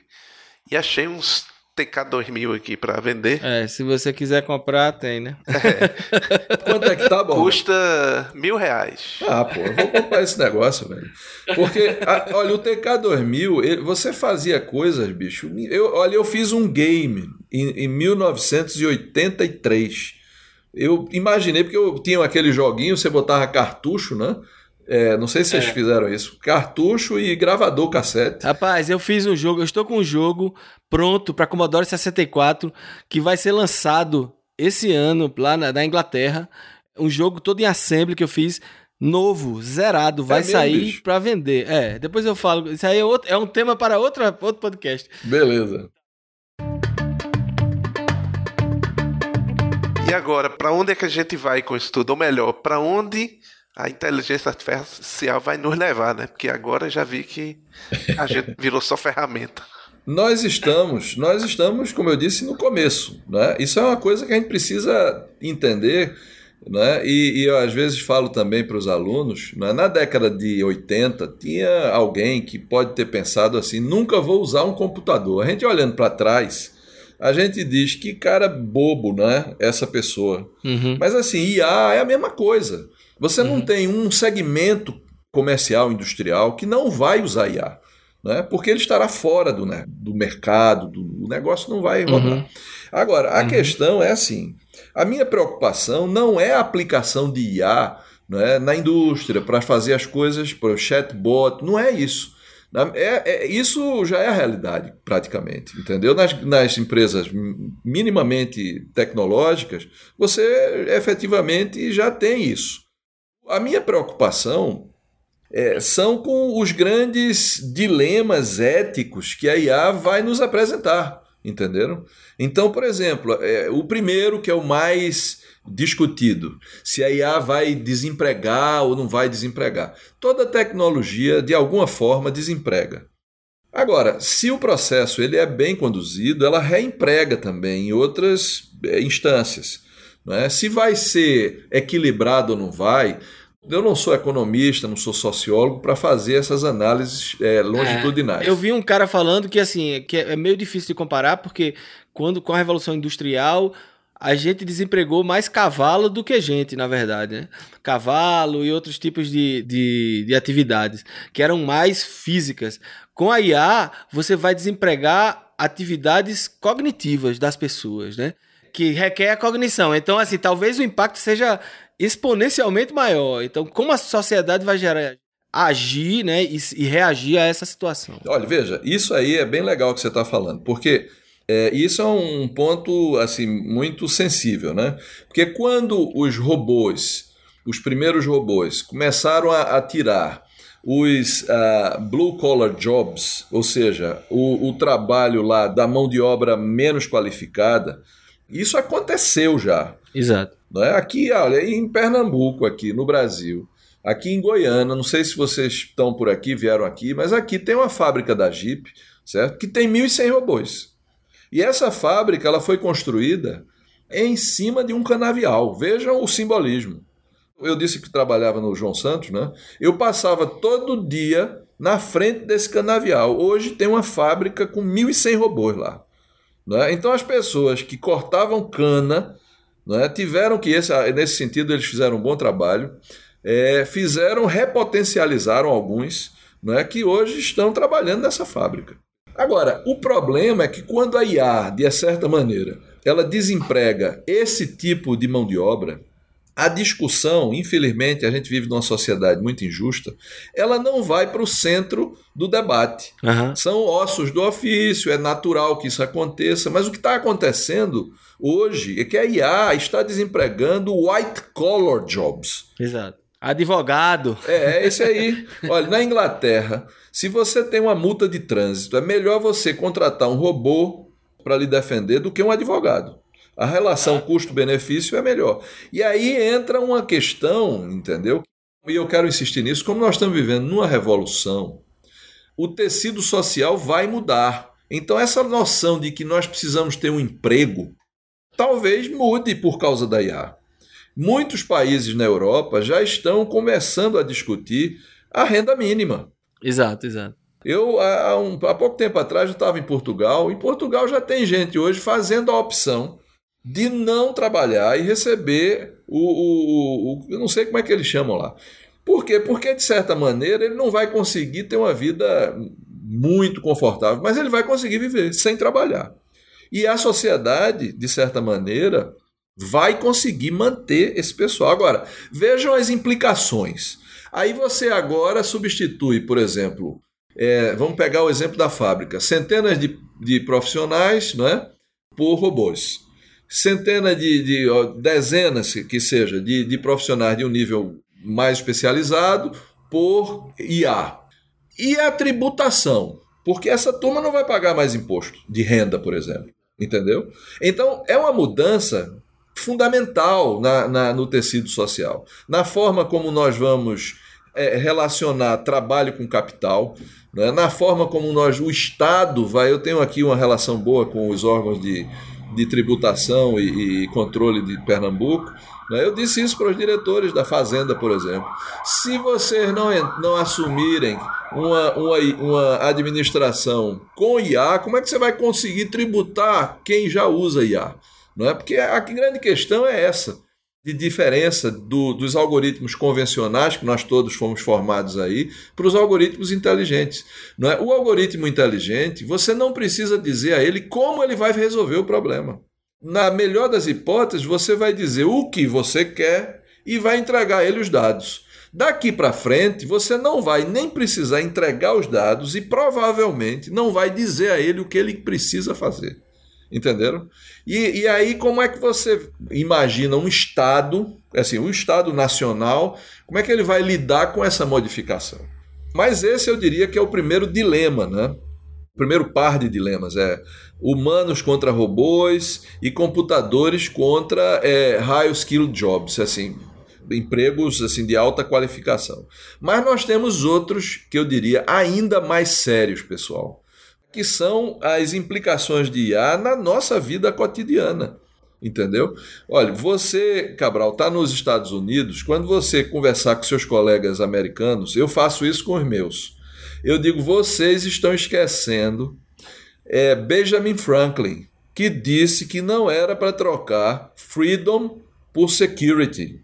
e achei uns TK2000 aqui para vender. É, se você quiser comprar, tem, né? É. [laughs] Quanto é que tá bom? Custa mil reais. Ah, pô, eu vou comprar esse negócio, velho. Porque, a, olha, o TK2000, você fazia coisas, bicho. Eu, olha, eu fiz um game em, em 1983. Eu imaginei, porque eu tinha aquele joguinho, você botava cartucho, né? É, não sei se vocês é. fizeram isso. Cartucho e gravador cassete. Rapaz, eu fiz um jogo, eu estou com um jogo pronto para Commodore 64 que vai ser lançado esse ano lá na, na Inglaterra. Um jogo todo em assembly que eu fiz novo, zerado, vai é sair para vender. É, depois eu falo. Isso aí é, outro, é um tema para outra, outro podcast. Beleza. E agora, para onde é que a gente vai com isso tudo? Ou melhor, para onde a inteligência artificial vai nos levar, né? Porque agora já vi que a [laughs] gente virou só ferramenta. Nós estamos, nós estamos, como eu disse, no começo. Né? Isso é uma coisa que a gente precisa entender. Né? E, e eu às vezes falo também para os alunos, né? na década de 80 tinha alguém que pode ter pensado assim, nunca vou usar um computador. A gente olhando para trás, a gente diz que cara bobo, né? Essa pessoa. Uhum. Mas assim, IA é a mesma coisa. Você uhum. não tem um segmento comercial, industrial, que não vai usar IA. Né? Porque ele estará fora do, né, do mercado, do, o negócio não vai rodar. Uhum. Agora, a uhum. questão é assim: a minha preocupação não é a aplicação de IA né, na indústria para fazer as coisas para o chatbot, não é isso. É, é, isso já é a realidade, praticamente, entendeu? Nas, nas, empresas minimamente tecnológicas, você efetivamente já tem isso. A minha preocupação é, são com os grandes dilemas éticos que a IA vai nos apresentar, entenderam? Então, por exemplo, é, o primeiro, que é o mais discutido, se a IA vai desempregar ou não vai desempregar. Toda tecnologia, de alguma forma, desemprega. Agora, se o processo ele é bem conduzido, ela reemprega também em outras é, instâncias. Né? Se vai ser equilibrado ou não vai, eu não sou economista, não sou sociólogo para fazer essas análises é, longitudinais. É, eu vi um cara falando que assim que é meio difícil de comparar porque quando com a revolução industrial a gente desempregou mais cavalo do que gente, na verdade. Né? Cavalo e outros tipos de, de, de atividades que eram mais físicas. Com a IA, você vai desempregar atividades cognitivas das pessoas, né? que requer a cognição. Então, assim, talvez o impacto seja exponencialmente maior. Então, como a sociedade vai gerar agir, né, e, e reagir a essa situação? Olha, veja, isso aí é bem legal que você está falando, porque é, isso é um ponto assim muito sensível, né? Porque quando os robôs, os primeiros robôs, começaram a, a tirar os uh, blue collar jobs, ou seja, o, o trabalho lá da mão de obra menos qualificada, isso aconteceu já. Exato. Não é? Aqui, olha, em Pernambuco, aqui no Brasil, aqui em Goiânia, não sei se vocês estão por aqui, vieram aqui, mas aqui tem uma fábrica da Jeep, certo? Que tem 1.100 robôs. E essa fábrica ela foi construída em cima de um canavial. Vejam o simbolismo. Eu disse que trabalhava no João Santos, né? Eu passava todo dia na frente desse canavial. Hoje tem uma fábrica com 1.100 robôs lá. Né? Então as pessoas que cortavam cana né, tiveram que, esse, nesse sentido, eles fizeram um bom trabalho, é, fizeram, repotencializaram alguns né, que hoje estão trabalhando nessa fábrica. Agora, o problema é que quando a IA, de certa maneira, ela desemprega esse tipo de mão de obra, a discussão, infelizmente, a gente vive numa sociedade muito injusta, ela não vai para o centro do debate. Aham. São ossos do ofício, é natural que isso aconteça, mas o que está acontecendo hoje é que a IA está desempregando white collar jobs. Exato. Advogado. É, é esse aí. Olha, na Inglaterra, se você tem uma multa de trânsito, é melhor você contratar um robô para lhe defender do que um advogado. A relação custo-benefício é melhor. E aí entra uma questão, entendeu? E eu quero insistir nisso, como nós estamos vivendo numa revolução, o tecido social vai mudar. Então, essa noção de que nós precisamos ter um emprego, talvez mude por causa da IA. Muitos países na Europa já estão começando a discutir a renda mínima. Exato, exato. Eu, há, um- há pouco tempo atrás, eu estava em Portugal. Em Portugal já tem gente hoje fazendo a opção de não trabalhar e receber o, o- o- Eu não sei como é que eles chamam lá. Por quê? Porque, de certa maneira, ele não vai conseguir ter uma vida muito confortável, mas ele vai conseguir viver sem trabalhar. E a sociedade, de certa maneira, vai conseguir manter esse pessoal. Agora, vejam as implicações. Aí você agora substitui, por exemplo, é, vamos pegar o exemplo da fábrica: centenas de, de profissionais não é, por robôs. Centenas de, de ó, dezenas que seja de, de profissionais de um nível mais especializado por IA. E a tributação? Porque essa turma não vai pagar mais imposto de renda, por exemplo. Entendeu? Então é uma mudança fundamental na, na- no tecido social, na forma como nós vamos é, relacionar trabalho com capital, né? na forma como nós, o Estado vai. Eu tenho aqui uma relação boa com os órgãos de, de tributação e, e controle de Pernambuco. né? Eu disse isso para os diretores da Fazenda, por exemplo. Se vocês não, não assumirem uma, uma, uma administração com IA, como é que você vai conseguir tributar quem já usa IA? Não é? Porque a grande questão é essa de diferença do- dos algoritmos convencionais, que nós todos fomos formados aí, para os algoritmos inteligentes. Não é? O algoritmo inteligente, você não precisa dizer a ele como ele vai resolver o problema. Na melhor das hipóteses, você vai dizer o que você quer e vai entregar a ele os dados. Daqui para frente, você não vai nem precisar entregar os dados e provavelmente não vai dizer a ele o que ele precisa fazer. Entenderam? E, e aí, como é que você imagina um Estado, assim, um Estado nacional, como é que ele vai lidar com essa modificação? Mas esse eu diria que é o primeiro dilema, né? O primeiro par de dilemas é humanos contra robôs e computadores contra é, high skilled jobs, assim, empregos assim de alta qualificação. Mas nós temos outros que eu diria ainda mais sérios, pessoal que são as implicações de IA na nossa vida cotidiana. Entendeu? Olha, você, Cabral, está nos Estados Unidos, quando você conversar com seus colegas americanos, eu faço isso com os meus. Eu digo, vocês estão esquecendo é, Benjamin Franklin, que disse que não era para trocar freedom por security.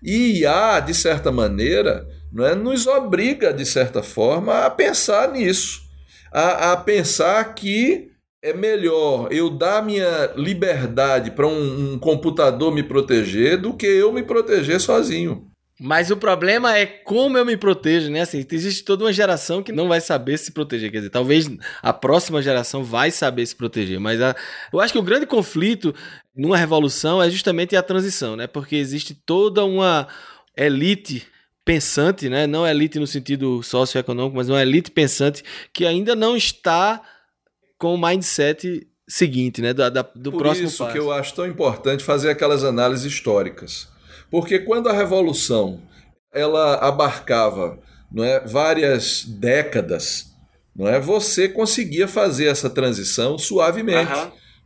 E IA, de certa maneira, não é, nos obriga, de certa forma, a pensar nisso a, a pensar que é melhor eu dar minha liberdade para um, um computador me proteger do que eu me proteger sozinho. Mas o problema é como eu me protejo, né? Assim, existe toda uma geração que não vai saber se proteger. Quer dizer, talvez a próxima geração vai saber se proteger. Mas a- eu acho que o grande conflito numa revolução é justamente a transição, né? Porque existe toda uma elite pensante, né? Não elite no sentido socioeconômico, mas uma elite pensante que ainda não está com o mindset seguinte, né? Da, da- do Por próximo isso passo. que eu acho tão importante fazer aquelas análises históricas. Porque quando a revolução ela abarcava não é, várias décadas, não é, você conseguia fazer essa transição suavemente.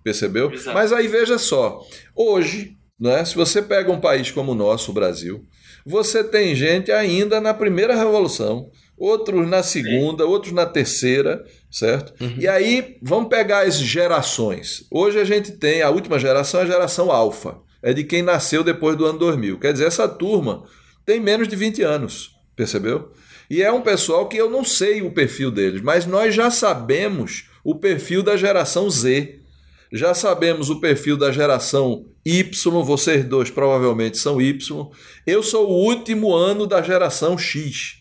Percebeu? Exato. Mas aí veja só, hoje, né, se você pega um país como o nosso, o Brasil, você tem gente ainda na primeira revolução, outros na segunda, outros na terceira, certo? E aí vamos pegar as gerações. Hoje a gente tem a última geração, a geração alfa, é de quem nasceu depois do ano 2000. Quer dizer, essa turma tem menos de 20 anos, percebeu? E é um pessoal que eu não sei o perfil deles, mas nós já sabemos o perfil da geração Z já sabemos o perfil da geração Y, vocês dois provavelmente são Y. Eu sou o último ano da geração X.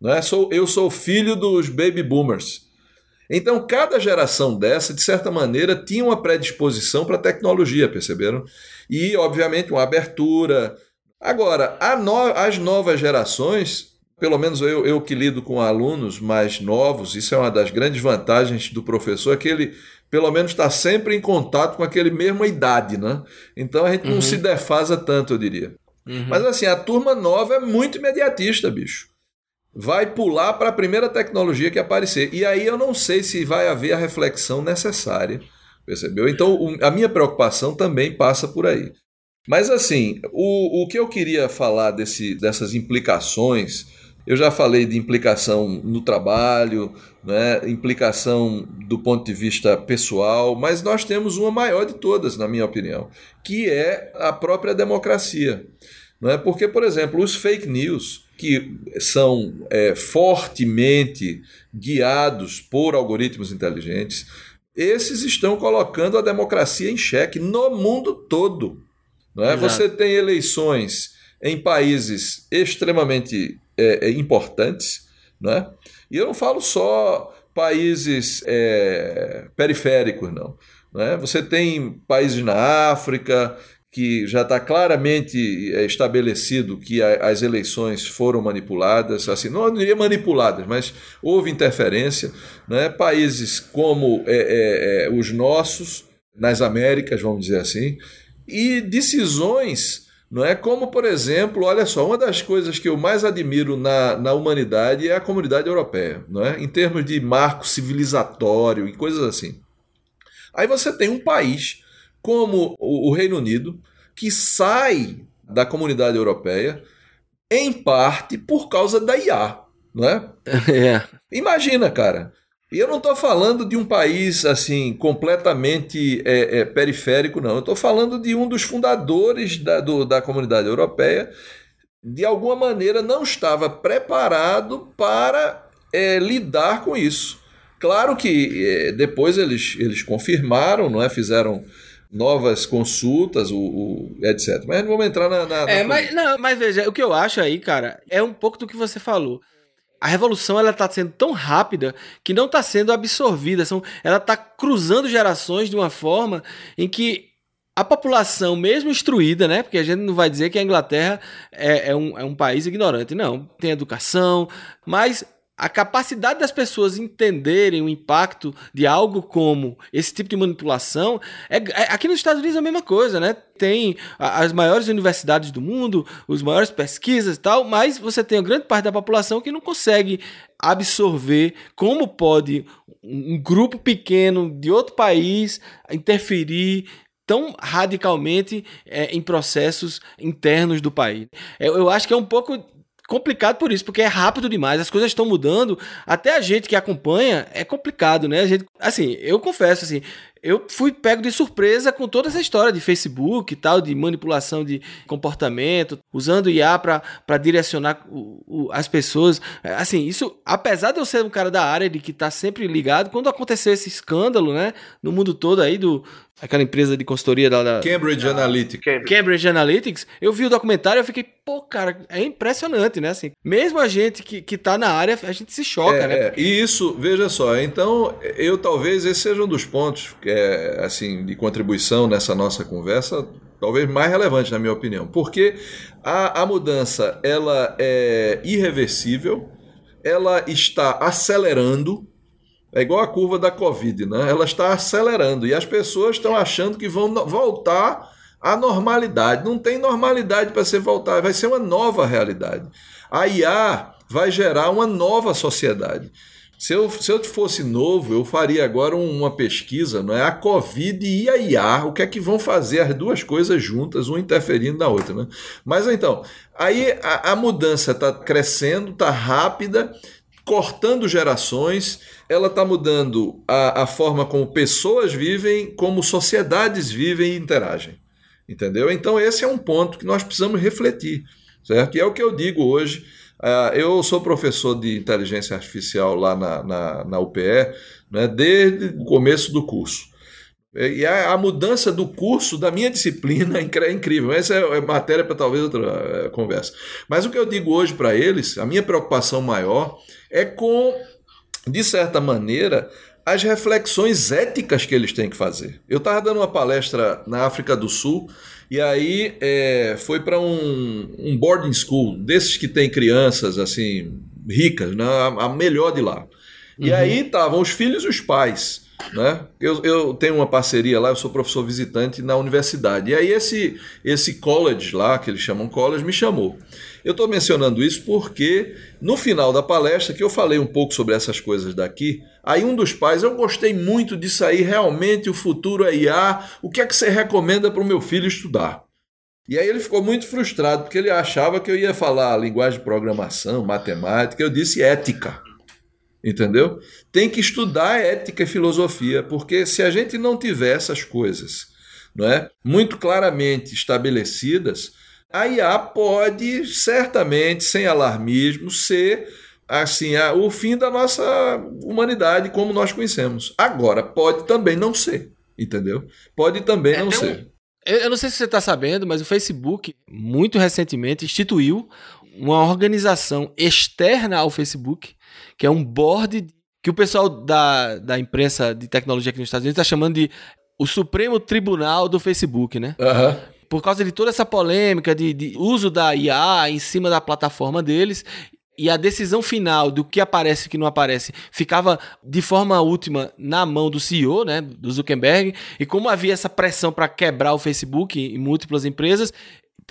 Né? Sou, eu sou filho dos baby boomers. Então, cada geração dessa, de certa maneira, tinha uma predisposição para tecnologia, perceberam? E, obviamente, uma abertura. Agora, no, as novas gerações, pelo menos eu, eu que lido com alunos mais novos, isso é uma das grandes vantagens do professor, é que ele pelo menos está sempre em contato com aquele mesma idade, né? Então a gente uhum. não se defasa tanto, eu diria. Uhum. Mas assim, a turma nova é muito imediatista, bicho. Vai pular para a primeira tecnologia que aparecer. E aí eu não sei se vai haver a reflexão necessária. Percebeu? Então a minha preocupação também passa por aí. Mas assim, o, o que eu queria falar desse, dessas implicações eu já falei de implicação no trabalho, né, implicação do ponto de vista pessoal, mas nós temos uma maior de todas, na minha opinião, que é a própria democracia. Não é? Porque, por exemplo, os fake news, que são é, fortemente guiados por algoritmos inteligentes, esses estão colocando a democracia em xeque no mundo todo. Não é? Você tem eleições em países extremamente é, é, importantes, né? E eu não falo só países é, periféricos, não. Né? Você tem países na África que já está claramente é, estabelecido que a, as eleições foram manipuladas, assim, não diria manipuladas, mas houve interferência. Né? Países como é, é, é os nossos, nas Américas, vamos dizer assim, e decisões não é como, por exemplo, olha só, uma das coisas que eu mais admiro na, na humanidade é a comunidade europeia, não é? em termos de marco civilizatório e coisas assim. Aí você tem um país como o Reino Unido, que sai da comunidade europeia, em parte por causa da IA, não é? [laughs] é. Imagina, cara. E eu não estou falando de um país assim completamente é, é, periférico, não. Eu estou falando de um dos fundadores da, do, da comunidade europeia, de alguma maneira não estava preparado para é, lidar com isso. Claro que é, depois eles, eles confirmaram, não é? Fizeram novas consultas, o, o, etc. Mas não vamos entrar na. na é, mas, não, mas veja, o que eu acho aí, cara, é um pouco do que você falou a revolução ela está sendo tão rápida que não está sendo absorvida. São, ela está cruzando gerações de uma forma em que a população, mesmo instruída, né? Porque a gente não vai dizer que a Inglaterra é, é, um, é um país ignorante, não. Tem educação, mas a capacidade das pessoas entenderem o impacto de algo como esse tipo de manipulação é, é, aqui nos Estados Unidos é a mesma coisa, né? Tem as maiores universidades do mundo, os maiores pesquisas e tal, mas você tem uma grande parte da população que não consegue absorver como pode um grupo pequeno de outro país interferir tão radicalmente é, em processos internos do país. Eu, eu acho que é um pouco complicado por isso, porque é rápido demais, as coisas estão mudando, até a gente que acompanha é complicado, né? A gente, assim, eu confesso assim, eu fui pego de surpresa com toda essa história de Facebook e tal, de manipulação de comportamento, usando IA para direcionar o, o, as pessoas. Assim, isso, apesar de eu ser um cara da área de que está sempre ligado, quando aconteceu esse escândalo, né, no mundo todo aí do aquela empresa de consultoria da, da Cambridge da, Analytics. Cambridge Analytics, eu vi o documentário e fiquei, pô, cara, é impressionante, né? Assim, mesmo a gente que, que tá na área, a gente se choca, é, né? É. E isso, veja só, então eu talvez esse seja um dos pontos que é, assim, de contribuição nessa nossa conversa, talvez mais relevante na minha opinião, porque a, a mudança ela é irreversível, ela está acelerando é igual a curva da Covid, né? Ela está acelerando e as pessoas estão achando que vão voltar à normalidade. Não tem normalidade para ser voltar, vai ser uma nova realidade. A IA vai gerar uma nova sociedade. Se eu, se eu fosse novo, eu faria agora uma pesquisa, não é? A Covid e a IA, o que é que vão fazer as duas coisas juntas, uma interferindo na outra, né? Mas então, aí a, a mudança está crescendo, está rápida, cortando gerações, ela está mudando a, a forma como pessoas vivem, como sociedades vivem e interagem. Entendeu? Então, esse é um ponto que nós precisamos refletir, certo? E é o que eu digo hoje. Uh, eu sou professor de inteligência artificial lá na, na, na UPE, né, desde o começo do curso. E a, a, mudança do curso da minha disciplina [laughs] é incrível. Essa é, é matéria para talvez outra é, conversa. Mas o que eu digo hoje para eles, a minha preocupação maior é com, de certa maneira, as reflexões éticas que eles têm que fazer. Eu estava dando uma palestra na África do Sul e aí é, foi para um, um, boarding school, desses que tem crianças assim ricas, né, a, a melhor de lá. E uhum. aí estavam os filhos e os pais. Né? Eu, eu tenho uma parceria lá, eu sou professor visitante na universidade. E aí esse, esse college lá, que eles chamam college, me chamou. Eu estou mencionando isso porque no final da palestra, que eu falei um pouco sobre essas coisas daqui, aí um dos pais, eu gostei muito de sair realmente o futuro é IA, o que é que você recomenda para o meu filho estudar? E aí ele ficou muito frustrado, porque ele achava que eu ia falar linguagem de programação, matemática, eu disse ética. Entendeu? Tem que estudar ética e filosofia, porque se a gente não tiver essas coisas não é, muito claramente estabelecidas, a IA pode certamente, sem alarmismo, ser assim a, o fim da nossa humanidade como nós conhecemos. Agora, pode também não ser, entendeu? Pode também é, não ser. Um, eu não sei se você está sabendo, mas o Facebook, muito recentemente, instituiu uma organização externa ao Facebook que é um board que o pessoal da, da imprensa de tecnologia aqui nos Estados Unidos está chamando de o Supremo Tribunal do Facebook, né? Uhum. Por causa de toda essa polêmica de, de uso da IA em cima da plataforma deles, e a decisão final do que aparece e que não aparece ficava de forma última na mão do CEO, né, do Zuckerberg, e como havia essa pressão para quebrar o Facebook em múltiplas empresas,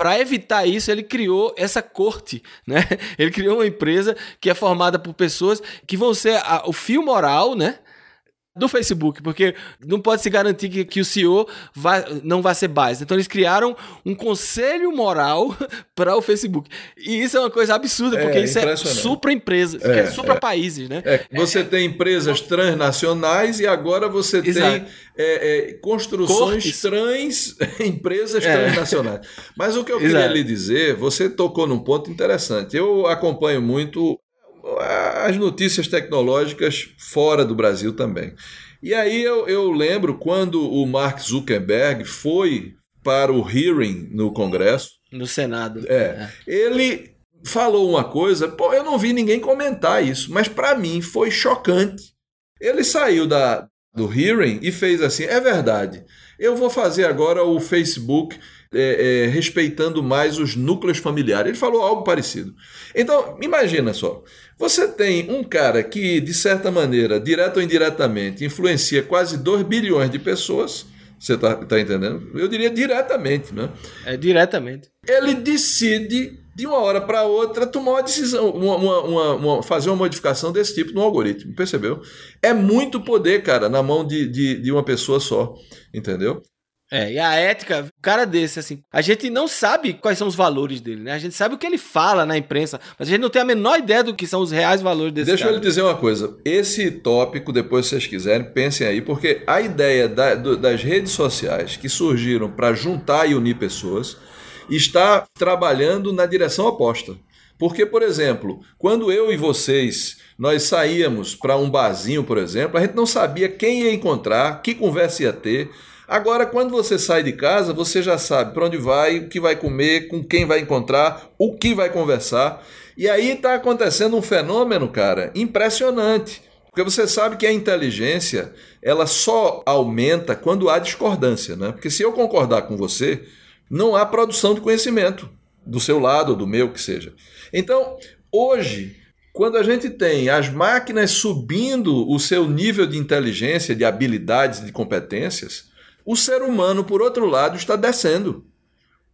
para evitar isso, ele criou essa corte, né? [laughs] Ele criou uma empresa que é formada por pessoas que vão ser a, o fio moral, né? Do Facebook, porque não pode se garantir que, que o CEO vai, não vai ser biased. Então eles criaram um conselho moral [laughs] para o Facebook. E isso é uma coisa absurda, porque é, isso é supra empresa, é, é supra é, países, né? É, você tem empresas transnacionais e agora você Exato. tem construções Cortes. trans, [laughs] empresas transnacionais. Mas o que eu queria Exato. lhe dizer, você tocou num ponto interessante. Eu acompanho muito as notícias tecnológicas fora do Brasil também. E aí eu, eu lembro quando o Mark Zuckerberg foi para o hearing no Congresso. No Senado. É. é. Ele falou uma coisa, pô, eu não vi ninguém comentar isso, mas para mim foi chocante. Ele saiu da, do hearing e fez assim: é verdade, eu vou fazer agora o Facebook é, é, respeitando mais os núcleos familiares. Ele falou algo parecido. Então, imagina só. Você tem um cara que, de certa maneira, direta ou indiretamente, influencia quase 2 bilhões de pessoas. Você está tá entendendo? Eu diria diretamente, né? É diretamente. Ele decide, de uma hora para outra, tomar uma decisão, uma, uma, uma, fazer uma modificação desse tipo no algoritmo, percebeu? É muito poder, cara, na mão de, de, de uma pessoa só, entendeu? É, e a ética, o cara desse, assim, a gente não sabe quais são os valores dele, né? A gente sabe o que ele fala na imprensa, mas a gente não tem a menor ideia do que são os reais valores desse Deixa cara. eu lhe dizer uma coisa. Esse tópico, depois se vocês quiserem, pensem aí, porque a ideia da, do, das redes sociais que surgiram para juntar e unir pessoas está trabalhando na direção oposta. Porque, por exemplo, quando eu e vocês nós saíamos para um barzinho, por exemplo, a gente não sabia quem ia encontrar, que conversa ia ter. Agora, quando você sai de casa, você já sabe para onde vai, o que vai comer, com quem vai encontrar, o que vai conversar. E aí está acontecendo um fenômeno, cara, impressionante. Porque você sabe que a inteligência ela só aumenta quando há discordância, né? Porque se eu concordar com você, não há produção de conhecimento do seu lado ou do meu que seja. Então, hoje, quando a gente tem as máquinas subindo o seu nível de inteligência, de habilidades, de competências, o ser humano, por outro lado, está descendo.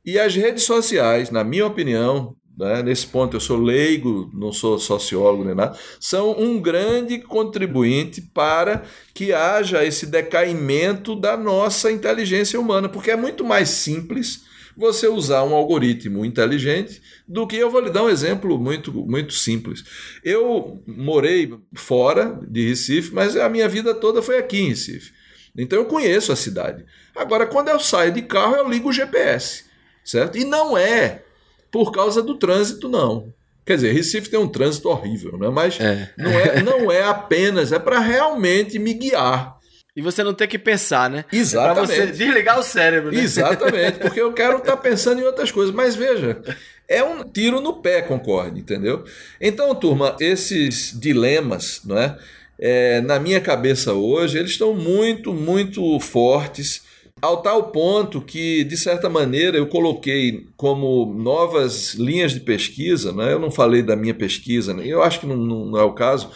E as redes sociais, na minha opinião, né, nesse ponto eu sou leigo, não sou sociólogo nem nada, são um grande contribuinte para que haja esse decaimento da nossa inteligência humana, porque é muito mais simples você usar um algoritmo inteligente do que eu vou lhe dar um exemplo muito, muito simples. Eu morei fora de Recife, mas a minha vida toda foi aqui em Recife. Então eu conheço a cidade. Agora, quando eu saio de carro, eu ligo o GPS, certo? E não é por causa do trânsito, não. Quer dizer, Recife tem um trânsito horrível, né? mas é. Não, é, não é apenas, é para realmente me guiar. E você não ter que pensar, né? Exatamente. É pra você desligar o cérebro, né? Exatamente, porque eu quero estar tá pensando em outras coisas. Mas veja, é um tiro no pé, concorde, entendeu? Então, turma, esses dilemas, não é? É na minha cabeça hoje, eles estão muito, muito fortes. Ao tal ponto que, de certa maneira, eu coloquei como novas linhas de pesquisa, né? eu não falei da minha pesquisa, né? eu acho que não, não é o caso,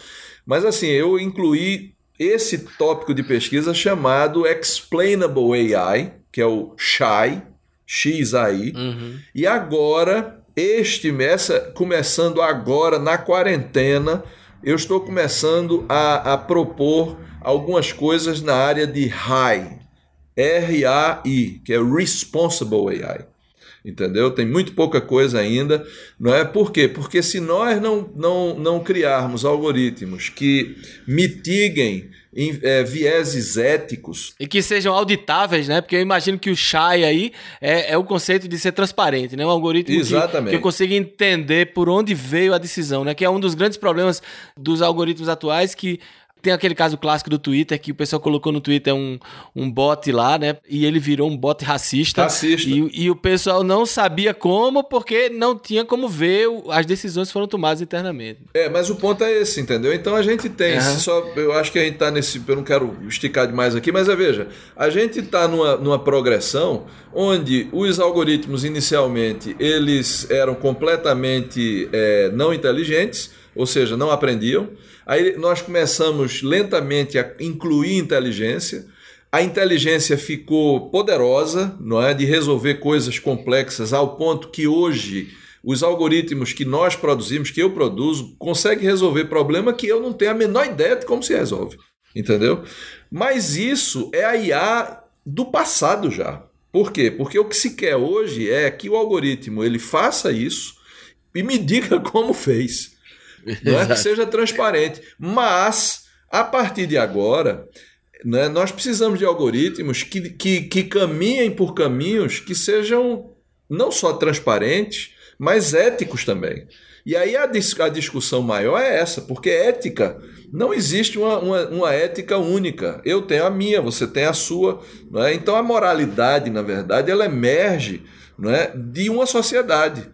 mas assim, eu incluí esse tópico de pesquisa chamado Explainable AI, que é o XAI, XAI, uhum. e agora, este essa, começando agora na quarentena, eu estou começando a, a propor algumas coisas na área de RAI, R-A-I, que é Responsible AI. Entendeu? Tem muito pouca coisa ainda, não é? Por quê? Porque se nós não, não, não criarmos algoritmos que mitiguem é, vieses éticos. E que sejam auditáveis, né? Porque eu imagino que o Shai aí é, é o conceito de ser transparente, né? Um algoritmo Exatamente. Que, que eu consiga entender por onde veio a decisão, né? Que é um dos grandes problemas dos algoritmos atuais que tem aquele caso clássico do Twitter que o pessoal colocou no Twitter um, um bot lá, né? E ele virou um bot racista. Racista. E, e o pessoal não sabia como, porque não tinha como ver as decisões que foram tomadas internamente. É, mas o ponto é esse, entendeu? Então a gente tem, uhum. só, eu acho que a gente tá nesse, eu não quero esticar demais aqui, mas é, veja, a gente tá numa, numa progressão onde os algoritmos inicialmente eles eram completamente é, não inteligentes, ou seja, não aprendiam. Aí nós começamos lentamente a incluir inteligência. A inteligência ficou poderosa, não é, de resolver coisas complexas ao ponto que hoje os algoritmos que nós produzimos, que eu produzo, conseguem resolver problema que eu não tenho a menor ideia de como se resolve. Entendeu? Mas isso é a IA do passado já. Por quê? Porque o que se quer hoje é que o algoritmo ele faça isso e me diga [laughs] como fez [laughs] não é? que seja transparente. Mas, a partir de agora, né, nós precisamos de algoritmos que, que, que caminhem por caminhos que sejam não só transparentes, mas éticos também. E aí a, dis a discussão maior é essa, porque ética não existe uma, uma, uma, ética única. Eu tenho a minha, você tem a sua. Não é? Então a moralidade, na verdade, ela emerge não é, de uma sociedade.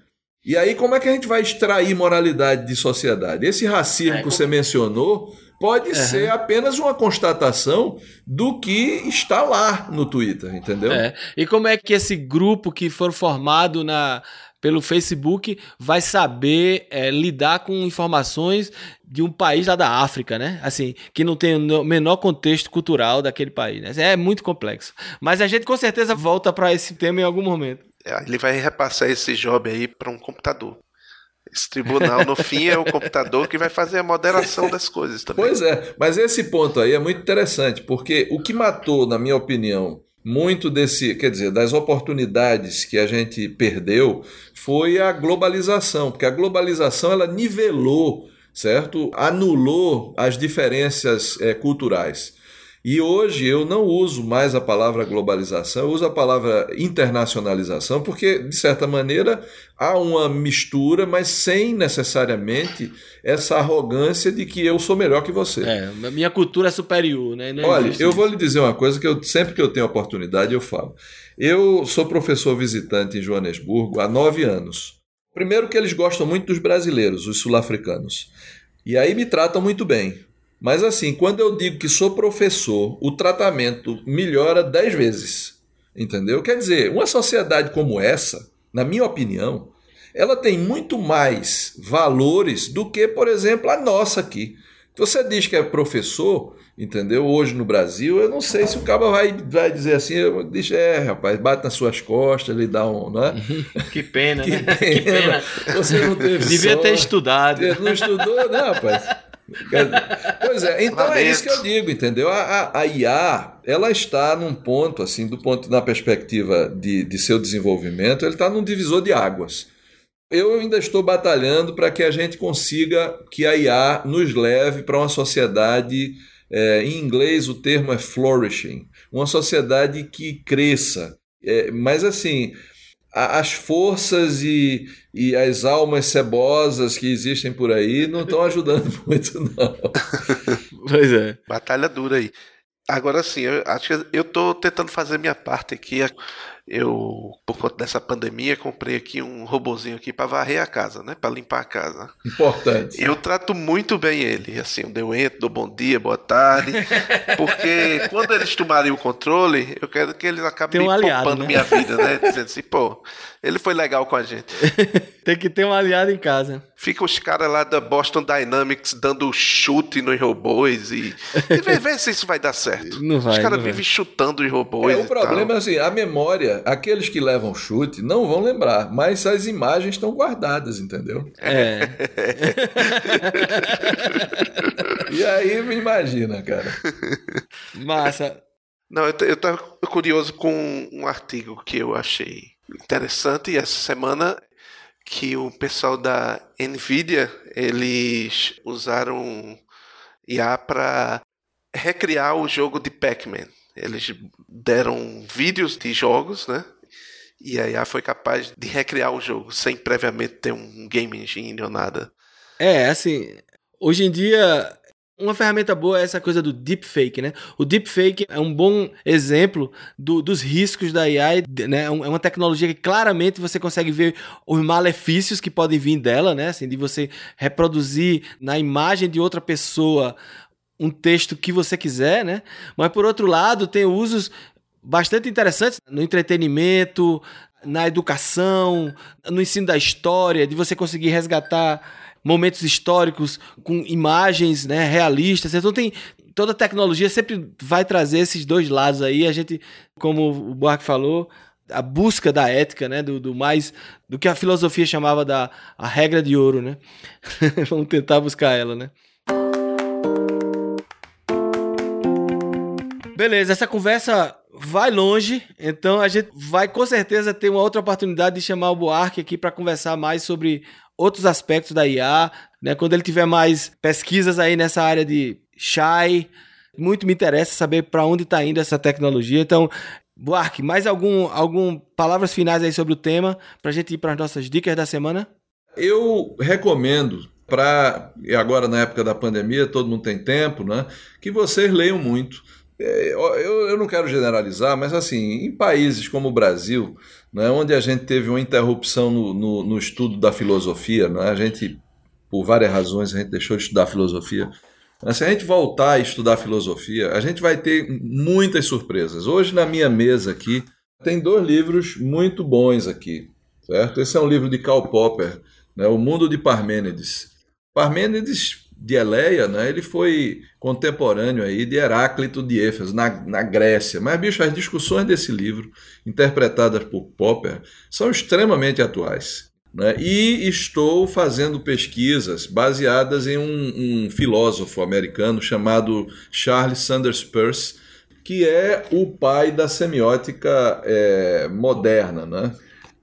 E aí, como é que a gente vai extrair moralidade de sociedade? Esse racismo é, que você mencionou pode uhum. ser apenas uma constatação do que está lá no Twitter, entendeu? É. E como é que esse grupo que for formado na, pelo Facebook vai saber é, lidar com informações de um país lá da África, né? Assim, que não tem o menor contexto cultural daquele país, né? É muito complexo. Mas a gente com certeza volta para esse tema em algum momento. Ele vai repassar esse job aí para um computador. Esse tribunal, no fim, é o computador que vai fazer a moderação das coisas também. Pois é, mas esse ponto aí é muito interessante, porque o que matou, na minha opinião, muito desse, quer dizer, das oportunidades que a gente perdeu foi a globalização, porque a globalização ela nivelou, certo? Anulou as diferenças é, culturais. E hoje eu não uso mais a palavra globalização, eu uso a palavra internacionalização, porque, de certa maneira, há uma mistura, mas sem necessariamente essa arrogância de que eu sou melhor que você. É, minha cultura é superior, né? Não Olha, eu vou lhe dizer uma coisa que eu, sempre que eu tenho oportunidade eu falo. Eu sou professor visitante em Joanesburgo há nove anos. Primeiro que eles gostam muito dos brasileiros, os sul-africanos. E aí me tratam muito bem. Mas assim, quando eu digo que sou professor, o tratamento melhora dez vezes. Entendeu? Quer dizer, uma sociedade como essa, na minha opinião, ela tem muito mais valores do que, por exemplo, a nossa aqui. Você diz que é professor, entendeu? Hoje no Brasil, eu não sei se o cara vai, vai dizer assim, diz, é, rapaz, bate nas suas costas, ele dá um, não é? [laughs] que pena, que né? Pena. que pena. Você não teve Devia sorte. ter estudado. Não estudou, não, rapaz. Pois é, então é isso que eu digo, entendeu? A, a, a, IA, ela está num ponto, assim, do ponto, na perspectiva de, de seu desenvolvimento, ele está num divisor de águas. Eu ainda estou batalhando para que a gente consiga que a IA nos leve para uma sociedade, é, em inglês o termo é flourishing, uma sociedade que cresça. É, mas assim, as forças e, e as almas cebosas que existem por aí não estão ajudando [laughs] muito, não. Pois é. Batalha dura aí. Agora sim, eu acho que eu tô tentando fazer minha parte aqui. Eu, por conta dessa pandemia, comprei aqui um robozinho aqui para varrer a casa, né? Para limpar a casa. Importante. Eu trato muito bem ele. Assim, eu entro, dou bom dia, boa tarde. Porque [laughs] quando eles tomarem o controle, eu quero que eles acabem um aliado, poupando né? minha vida, né? Dizendo assim, pô, ele foi legal com a gente. [laughs] Tem que ter um aliado em casa. Fica os caras lá da Boston Dynamics dando chute nos robôs e, e vê, vê se isso vai dar certo. Não vai, os caras vivem chutando os robôs. É, o problema tal. é assim, a memória, aqueles que levam chute não vão lembrar, mas as imagens estão guardadas, entendeu? É. [laughs] e aí me imagina, cara. Massa. Não, eu, eu tava curioso com um artigo que eu achei interessante essa semana que o pessoal da Nvidia eles usaram IA para recriar o jogo de Pac-Man. Eles deram vídeos de jogos, né? E a IA foi capaz de recriar o jogo sem previamente ter um game engine ou nada. É, assim, hoje em dia uma ferramenta boa é essa coisa do deepfake, né? O deepfake é um bom exemplo do, dos riscos da AI, né? É, é uma tecnologia que claramente você consegue ver os malefícios que podem vir dela, né? Assim, de você reproduzir na imagem de outra pessoa um texto que você quiser, né? Mas por outro lado, tem usos bastante interessantes no entretenimento, na educação, no ensino da história, de você conseguir resgatar momentos históricos com imagens né, realistas. Então tem toda tecnologia sempre vai trazer esses dois lados aí. A gente, como o Buarque falou, a busca da ética, né, do, do, mais do que a filosofia chamava da a regra de ouro, né? [laughs] Vamos tentar buscar ela, né? Beleza, essa conversa vai longe, então a gente vai com certeza ter uma outra oportunidade de chamar o Buarque aqui para conversar mais sobre outros aspectos da IA, né? Quando ele tiver mais pesquisas aí nessa área de Shai, muito me interessa saber para onde está indo essa tecnologia. Então, Buarque, mais algum, algum palavras finais aí sobre o tema para a gente ir para as nossas dicas da semana? Eu recomendo para e agora na época da pandemia todo mundo tem tempo, né? Que vocês leiam muito. É, eu, eu não quero generalizar, mas assim, em países como o Brasil, né, onde a gente teve uma interrupção no, no, no estudo da filosofia, né, a gente, por várias razões, a gente deixou de estudar filosofia. Mas se a gente voltar a estudar filosofia, a gente vai ter muitas surpresas. Hoje, na minha mesa aqui, tem dois livros muito bons aqui, certo? Esse é um livro de Karl Popper, né, O Mundo de Parmênides. Parmênides de Eleia, né, ele foi contemporâneo aí de Heráclito de Éfeso, na, na Grécia. Mas, bicho, as discussões desse livro, interpretadas por Popper, são extremamente atuais. Né? E estou fazendo pesquisas baseadas em um, um filósofo americano chamado Charles Sanders Peirce, que é o pai da semiótica é, moderna, né?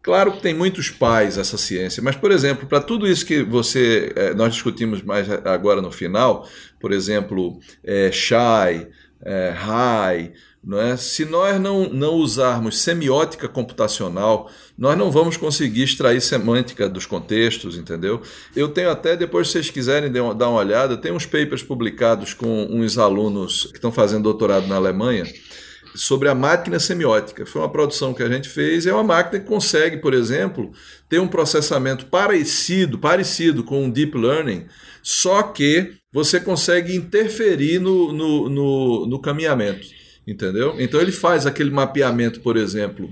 Claro que tem muitos pais essa ciência, mas, por exemplo, para tudo isso que você é, nós discutimos mais agora no final, por exemplo, é, Shai, é, Hai, não é? se nós não, não usarmos semiótica computacional, nós não vamos conseguir extrair semântica dos contextos, entendeu? Eu tenho até, depois se vocês quiserem dar uma olhada, tem uns papers publicados com uns alunos que estão fazendo doutorado na Alemanha, sobre a máquina semiótica. Foi uma produção que a gente fez, é uma máquina que consegue, por exemplo, ter um processamento parecido, parecido com o deep learning, só que você consegue interferir no, no, no, no caminhamento, entendeu? Então ele faz aquele mapeamento, por exemplo,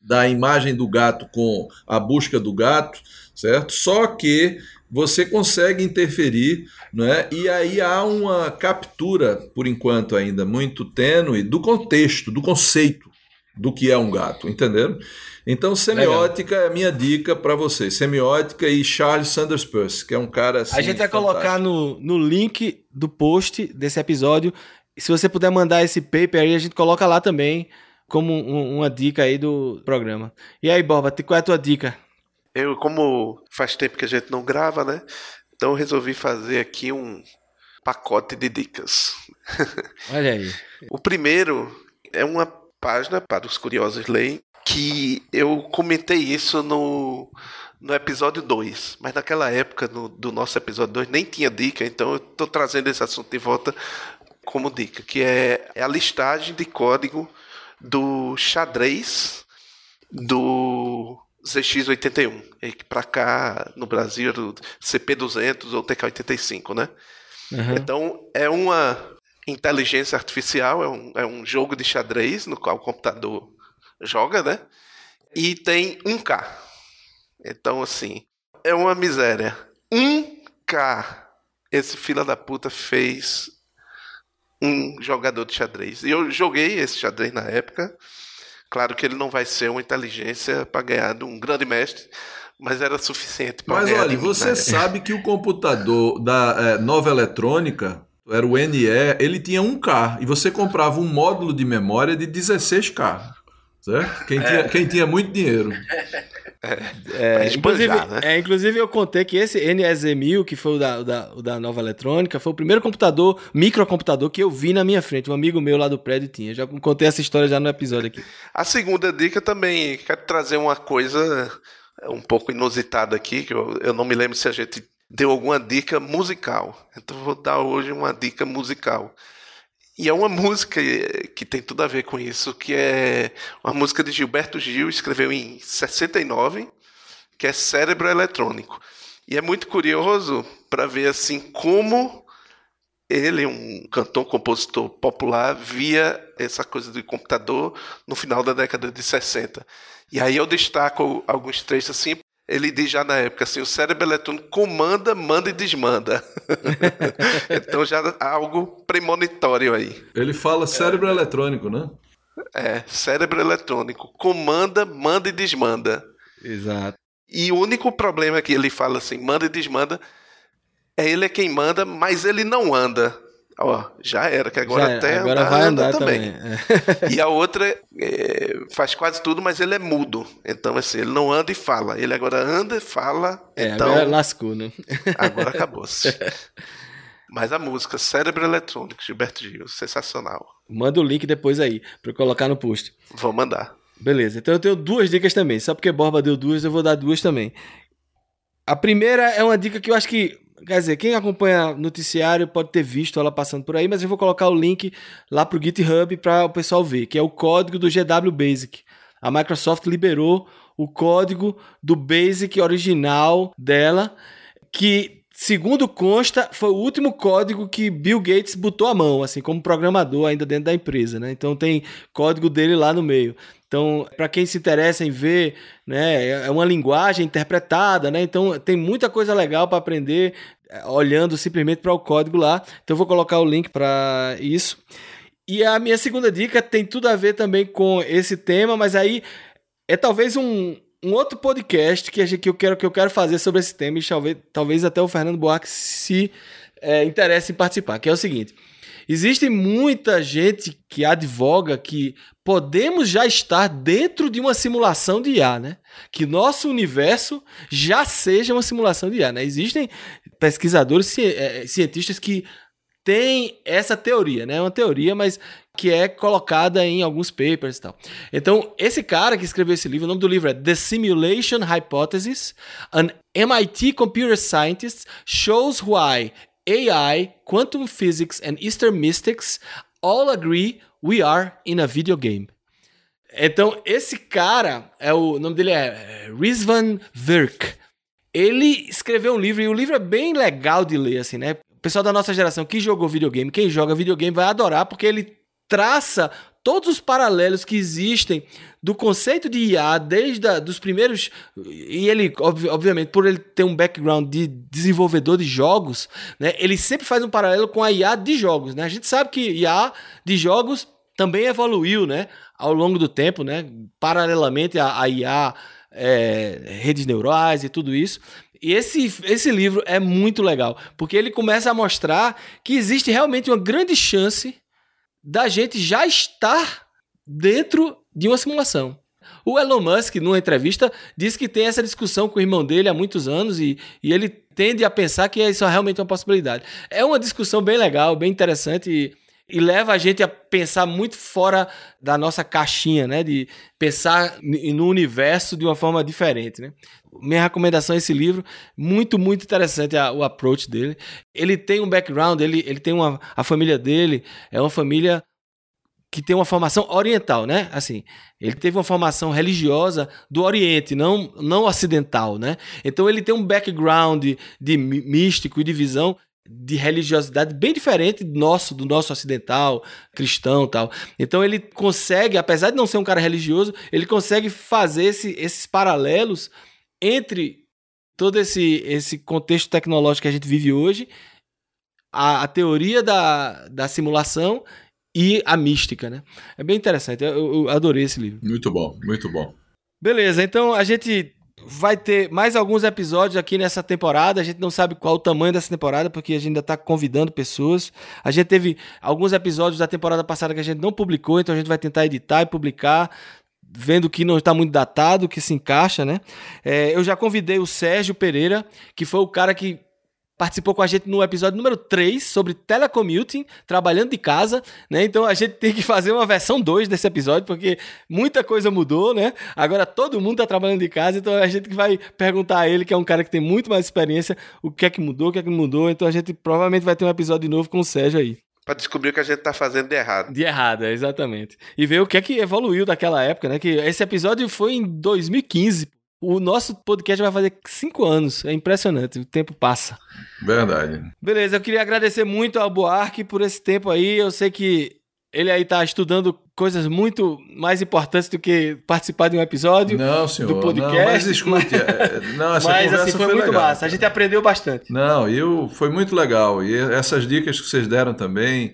da imagem do gato com a busca do gato, certo? Só que você consegue interferir, né? e aí há uma captura, por enquanto ainda muito tênue, do contexto, do conceito do que é um gato, entenderam? Então, semiótica Legal. é a minha dica para vocês. Semiótica e Charles Sanders Peirce, que é um cara assim. A gente vai fantástico. colocar no, no link do post desse episódio. Se você puder mandar esse paper aí, a gente coloca lá também como um, uma dica aí do programa. E aí, Borba, qual é a tua dica? Eu, como faz tempo que a gente não grava, né? Então eu resolvi fazer aqui um pacote de dicas. [laughs] Olha aí. o primeiro é uma página para os curiosos lerem que eu comentei isso no, no episódio 2, mas naquela época no, do nosso episódio 2 nem tinha dica, então eu estou trazendo esse assunto de volta como dica, que é, é a listagem de código do xadrez do ZX81. E que para cá, no Brasil, era o CP200 ou TK85, né? Uhum. Então, é uma inteligência artificial, é um, é um jogo de xadrez no qual o computador joga, né? E tem 1K. Então, assim, é uma miséria. 1K. Esse fila da puta fez um jogador de xadrez. E eu joguei esse xadrez na época. Claro que ele não vai ser uma inteligência para ganhar de um grande mestre, mas era suficiente para Mas olha, você sabe que o computador da é, Nova Eletrônica, era o NE, ele tinha 1K e você comprava um módulo de memória de 16K. Certo? Quem, é. tinha, quem tinha muito dinheiro. [laughs] É, é, inclusive, né? é, inclusive, eu contei que esse NES-1000, que foi o da, o da, o da Nova Eletrônica, foi o primeiro computador, microcomputador, que eu vi na minha frente. Um amigo meu lá do prédio tinha. Já contei essa história já no episódio aqui. A segunda dica também, quero trazer uma coisa um pouco inusitada aqui, que eu, eu não me lembro se a gente deu alguma dica musical. Então vou dar hoje uma dica musical. E é uma música que tem tudo a ver com isso, que é uma música de Gilberto Gil, escreveu em 69, que é Cérebro Eletrônico. E é muito curioso para ver assim como ele, um cantor, compositor popular, via essa coisa do computador no final da década de 60. E aí eu destaco alguns trechos assim ele diz já na época assim: o cérebro eletrônico comanda, manda e desmanda. [laughs] então já há algo premonitório aí. Ele fala cérebro é. eletrônico, né? É, cérebro eletrônico. Comanda, manda e desmanda. Exato. E o único problema que ele fala assim, manda e desmanda, é ele é quem manda, mas ele não anda. Ó, já era, que agora já, até agora vai andar também. também. [laughs] e a outra é, faz quase tudo, mas ele é mudo. Então, assim, ele não anda e fala. Ele agora anda e fala. É, então, agora lascou, né? agora acabou-se. [laughs] Mas a música Cérebro Eletrônico, Gilberto Gil, sensacional. Manda o link depois aí, para colocar no post. Vou mandar. Beleza, então eu tenho duas dicas também. Só porque Borba deu duas, eu vou dar duas também. A primeira é uma dica que eu acho que Quer dizer, quem acompanha noticiário pode ter visto ela passando por aí, mas eu vou colocar o link lá pro GitHub para o pessoal ver, que é o código do GW Basic. A Microsoft liberou o código do Basic original dela, que segundo consta, foi o último código que Bill Gates botou a mão, assim, como programador ainda dentro da empresa, né? Então tem código dele lá no meio. Então, para quem se interessa em ver, né, é uma linguagem interpretada, né? Então, tem muita coisa legal para aprender é, olhando simplesmente para o código lá. Então, eu vou colocar o link para isso. E a minha segunda dica tem tudo a ver também com esse tema, mas aí é talvez um, um outro podcast que, que, eu quero, que eu quero fazer sobre esse tema e talvez, talvez até o Fernando Buarque se é, interesse em participar, que é o seguinte. Existe muita gente que advoga que podemos já estar dentro de uma simulação de IA, né? Que nosso universo já seja uma simulação de IA, né? Existem pesquisadores, é, cientistas que têm essa teoria, né? É uma teoria, mas que é colocada em alguns papers e tal. Então, esse cara que escreveu esse livro, o nome do livro é The Simulation Hypothesis, An MIT Computer Scientist Shows Why AI, Quantum Physics and Eastern Mystics all agree we are in a video game. Então, esse cara, é o, o nome dele é Rizvan Virk. Ele escreveu um livro, e o livro é bem legal de ler, assim, né? O pessoal da nossa geração que jogou videogame, quem joga videogame vai adorar, porque ele traça todos os paralelos que existem do conceito de IA desde a, dos primeiros e ele obviamente por ele ter um background de desenvolvedor de jogos, né, ele sempre faz um paralelo com a IA de jogos, né? A gente sabe que IA de jogos também evoluiu, né, ao longo do tempo, né, paralelamente à, à IA é, redes neurais e tudo isso. E esse, esse livro é muito legal, porque ele começa a mostrar que existe realmente uma grande chance da gente já estar dentro de uma simulação. O Elon Musk, numa entrevista, disse que tem essa discussão com o irmão dele há muitos anos e, e ele tende a pensar que isso é realmente uma possibilidade. É uma discussão bem legal, bem interessante. E, e leva a gente a pensar muito fora da nossa caixinha, né? De pensar no universo de uma forma diferente, né? Minha recomendação é esse livro, muito, muito interessante a, o approach dele. Ele tem um background, ele, ele tem uma. A família dele é uma família que tem uma formação oriental, né? Assim, ele teve uma formação religiosa do Oriente, não, não ocidental, né? Então ele tem um background de místico e de visão de religiosidade bem diferente do nosso, do nosso ocidental, cristão tal. Então ele consegue, apesar de não ser um cara religioso, ele consegue fazer esse, esses paralelos entre todo esse, esse contexto tecnológico que a gente vive hoje, a, a teoria da, da simulação e a mística, né? É bem interessante, eu, eu adorei esse livro. Muito bom, muito bom. Beleza, então a gente vai ter mais alguns episódios aqui nessa temporada. A gente não sabe qual o tamanho dessa temporada, porque a gente ainda está convidando pessoas. A gente teve alguns episódios da temporada passada que a gente não publicou, então a gente vai tentar editar e publicar. Vendo que não está muito datado, que se encaixa, né? É, eu já convidei o Sérgio Pereira, que foi o cara que participou com a gente no episódio número 3 sobre telecommuting, trabalhando de casa, né? Então a gente tem que fazer uma versão 2 desse episódio, porque muita coisa mudou, né? Agora todo mundo tá trabalhando de casa, então a gente vai perguntar a ele, que é um cara que tem muito mais experiência, o que é que mudou, o que é que mudou. Então a gente provavelmente vai ter um episódio novo com o Sérgio aí. Pra descobrir o que a gente tá fazendo de errado. De errado, é, exatamente. E ver o que é que evoluiu daquela época, né? Que esse episódio foi em 2015, o nosso podcast vai fazer cinco anos. É impressionante, o tempo passa. Verdade. Beleza, eu queria agradecer muito ao Buarque por esse tempo aí. Eu sei que ele aí tá estudando coisas muito mais importantes do que participar de um episódio não, senhor, do podcast. Não, mas escute, é, não, essa mas assim, foi, foi muito legal. massa. A gente aprendeu bastante. Não, eu foi muito legal. E essas dicas que vocês deram também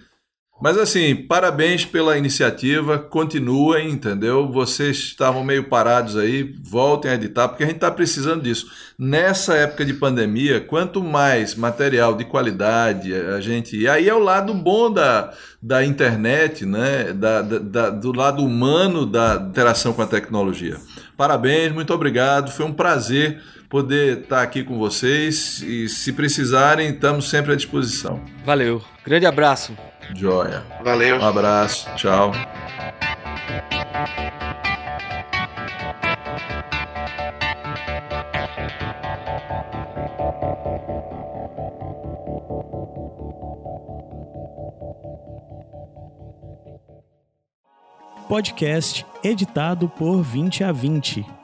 mas assim, parabéns pela iniciativa, continuem, entendeu? Vocês estavam meio parados aí, voltem a editar, porque a gente está precisando disso. Nessa época de pandemia, quanto mais material de qualidade a gente. Aí é o lado bom da, da internet, né? Da, da, do lado humano da interação com a tecnologia. Parabéns, muito obrigado, foi um prazer poder estar aqui com vocês e se precisarem, estamos sempre à disposição. Valeu, grande abraço. Joia. Valeu. Um abraço. Tchau. Podcast editado por 20 a 20.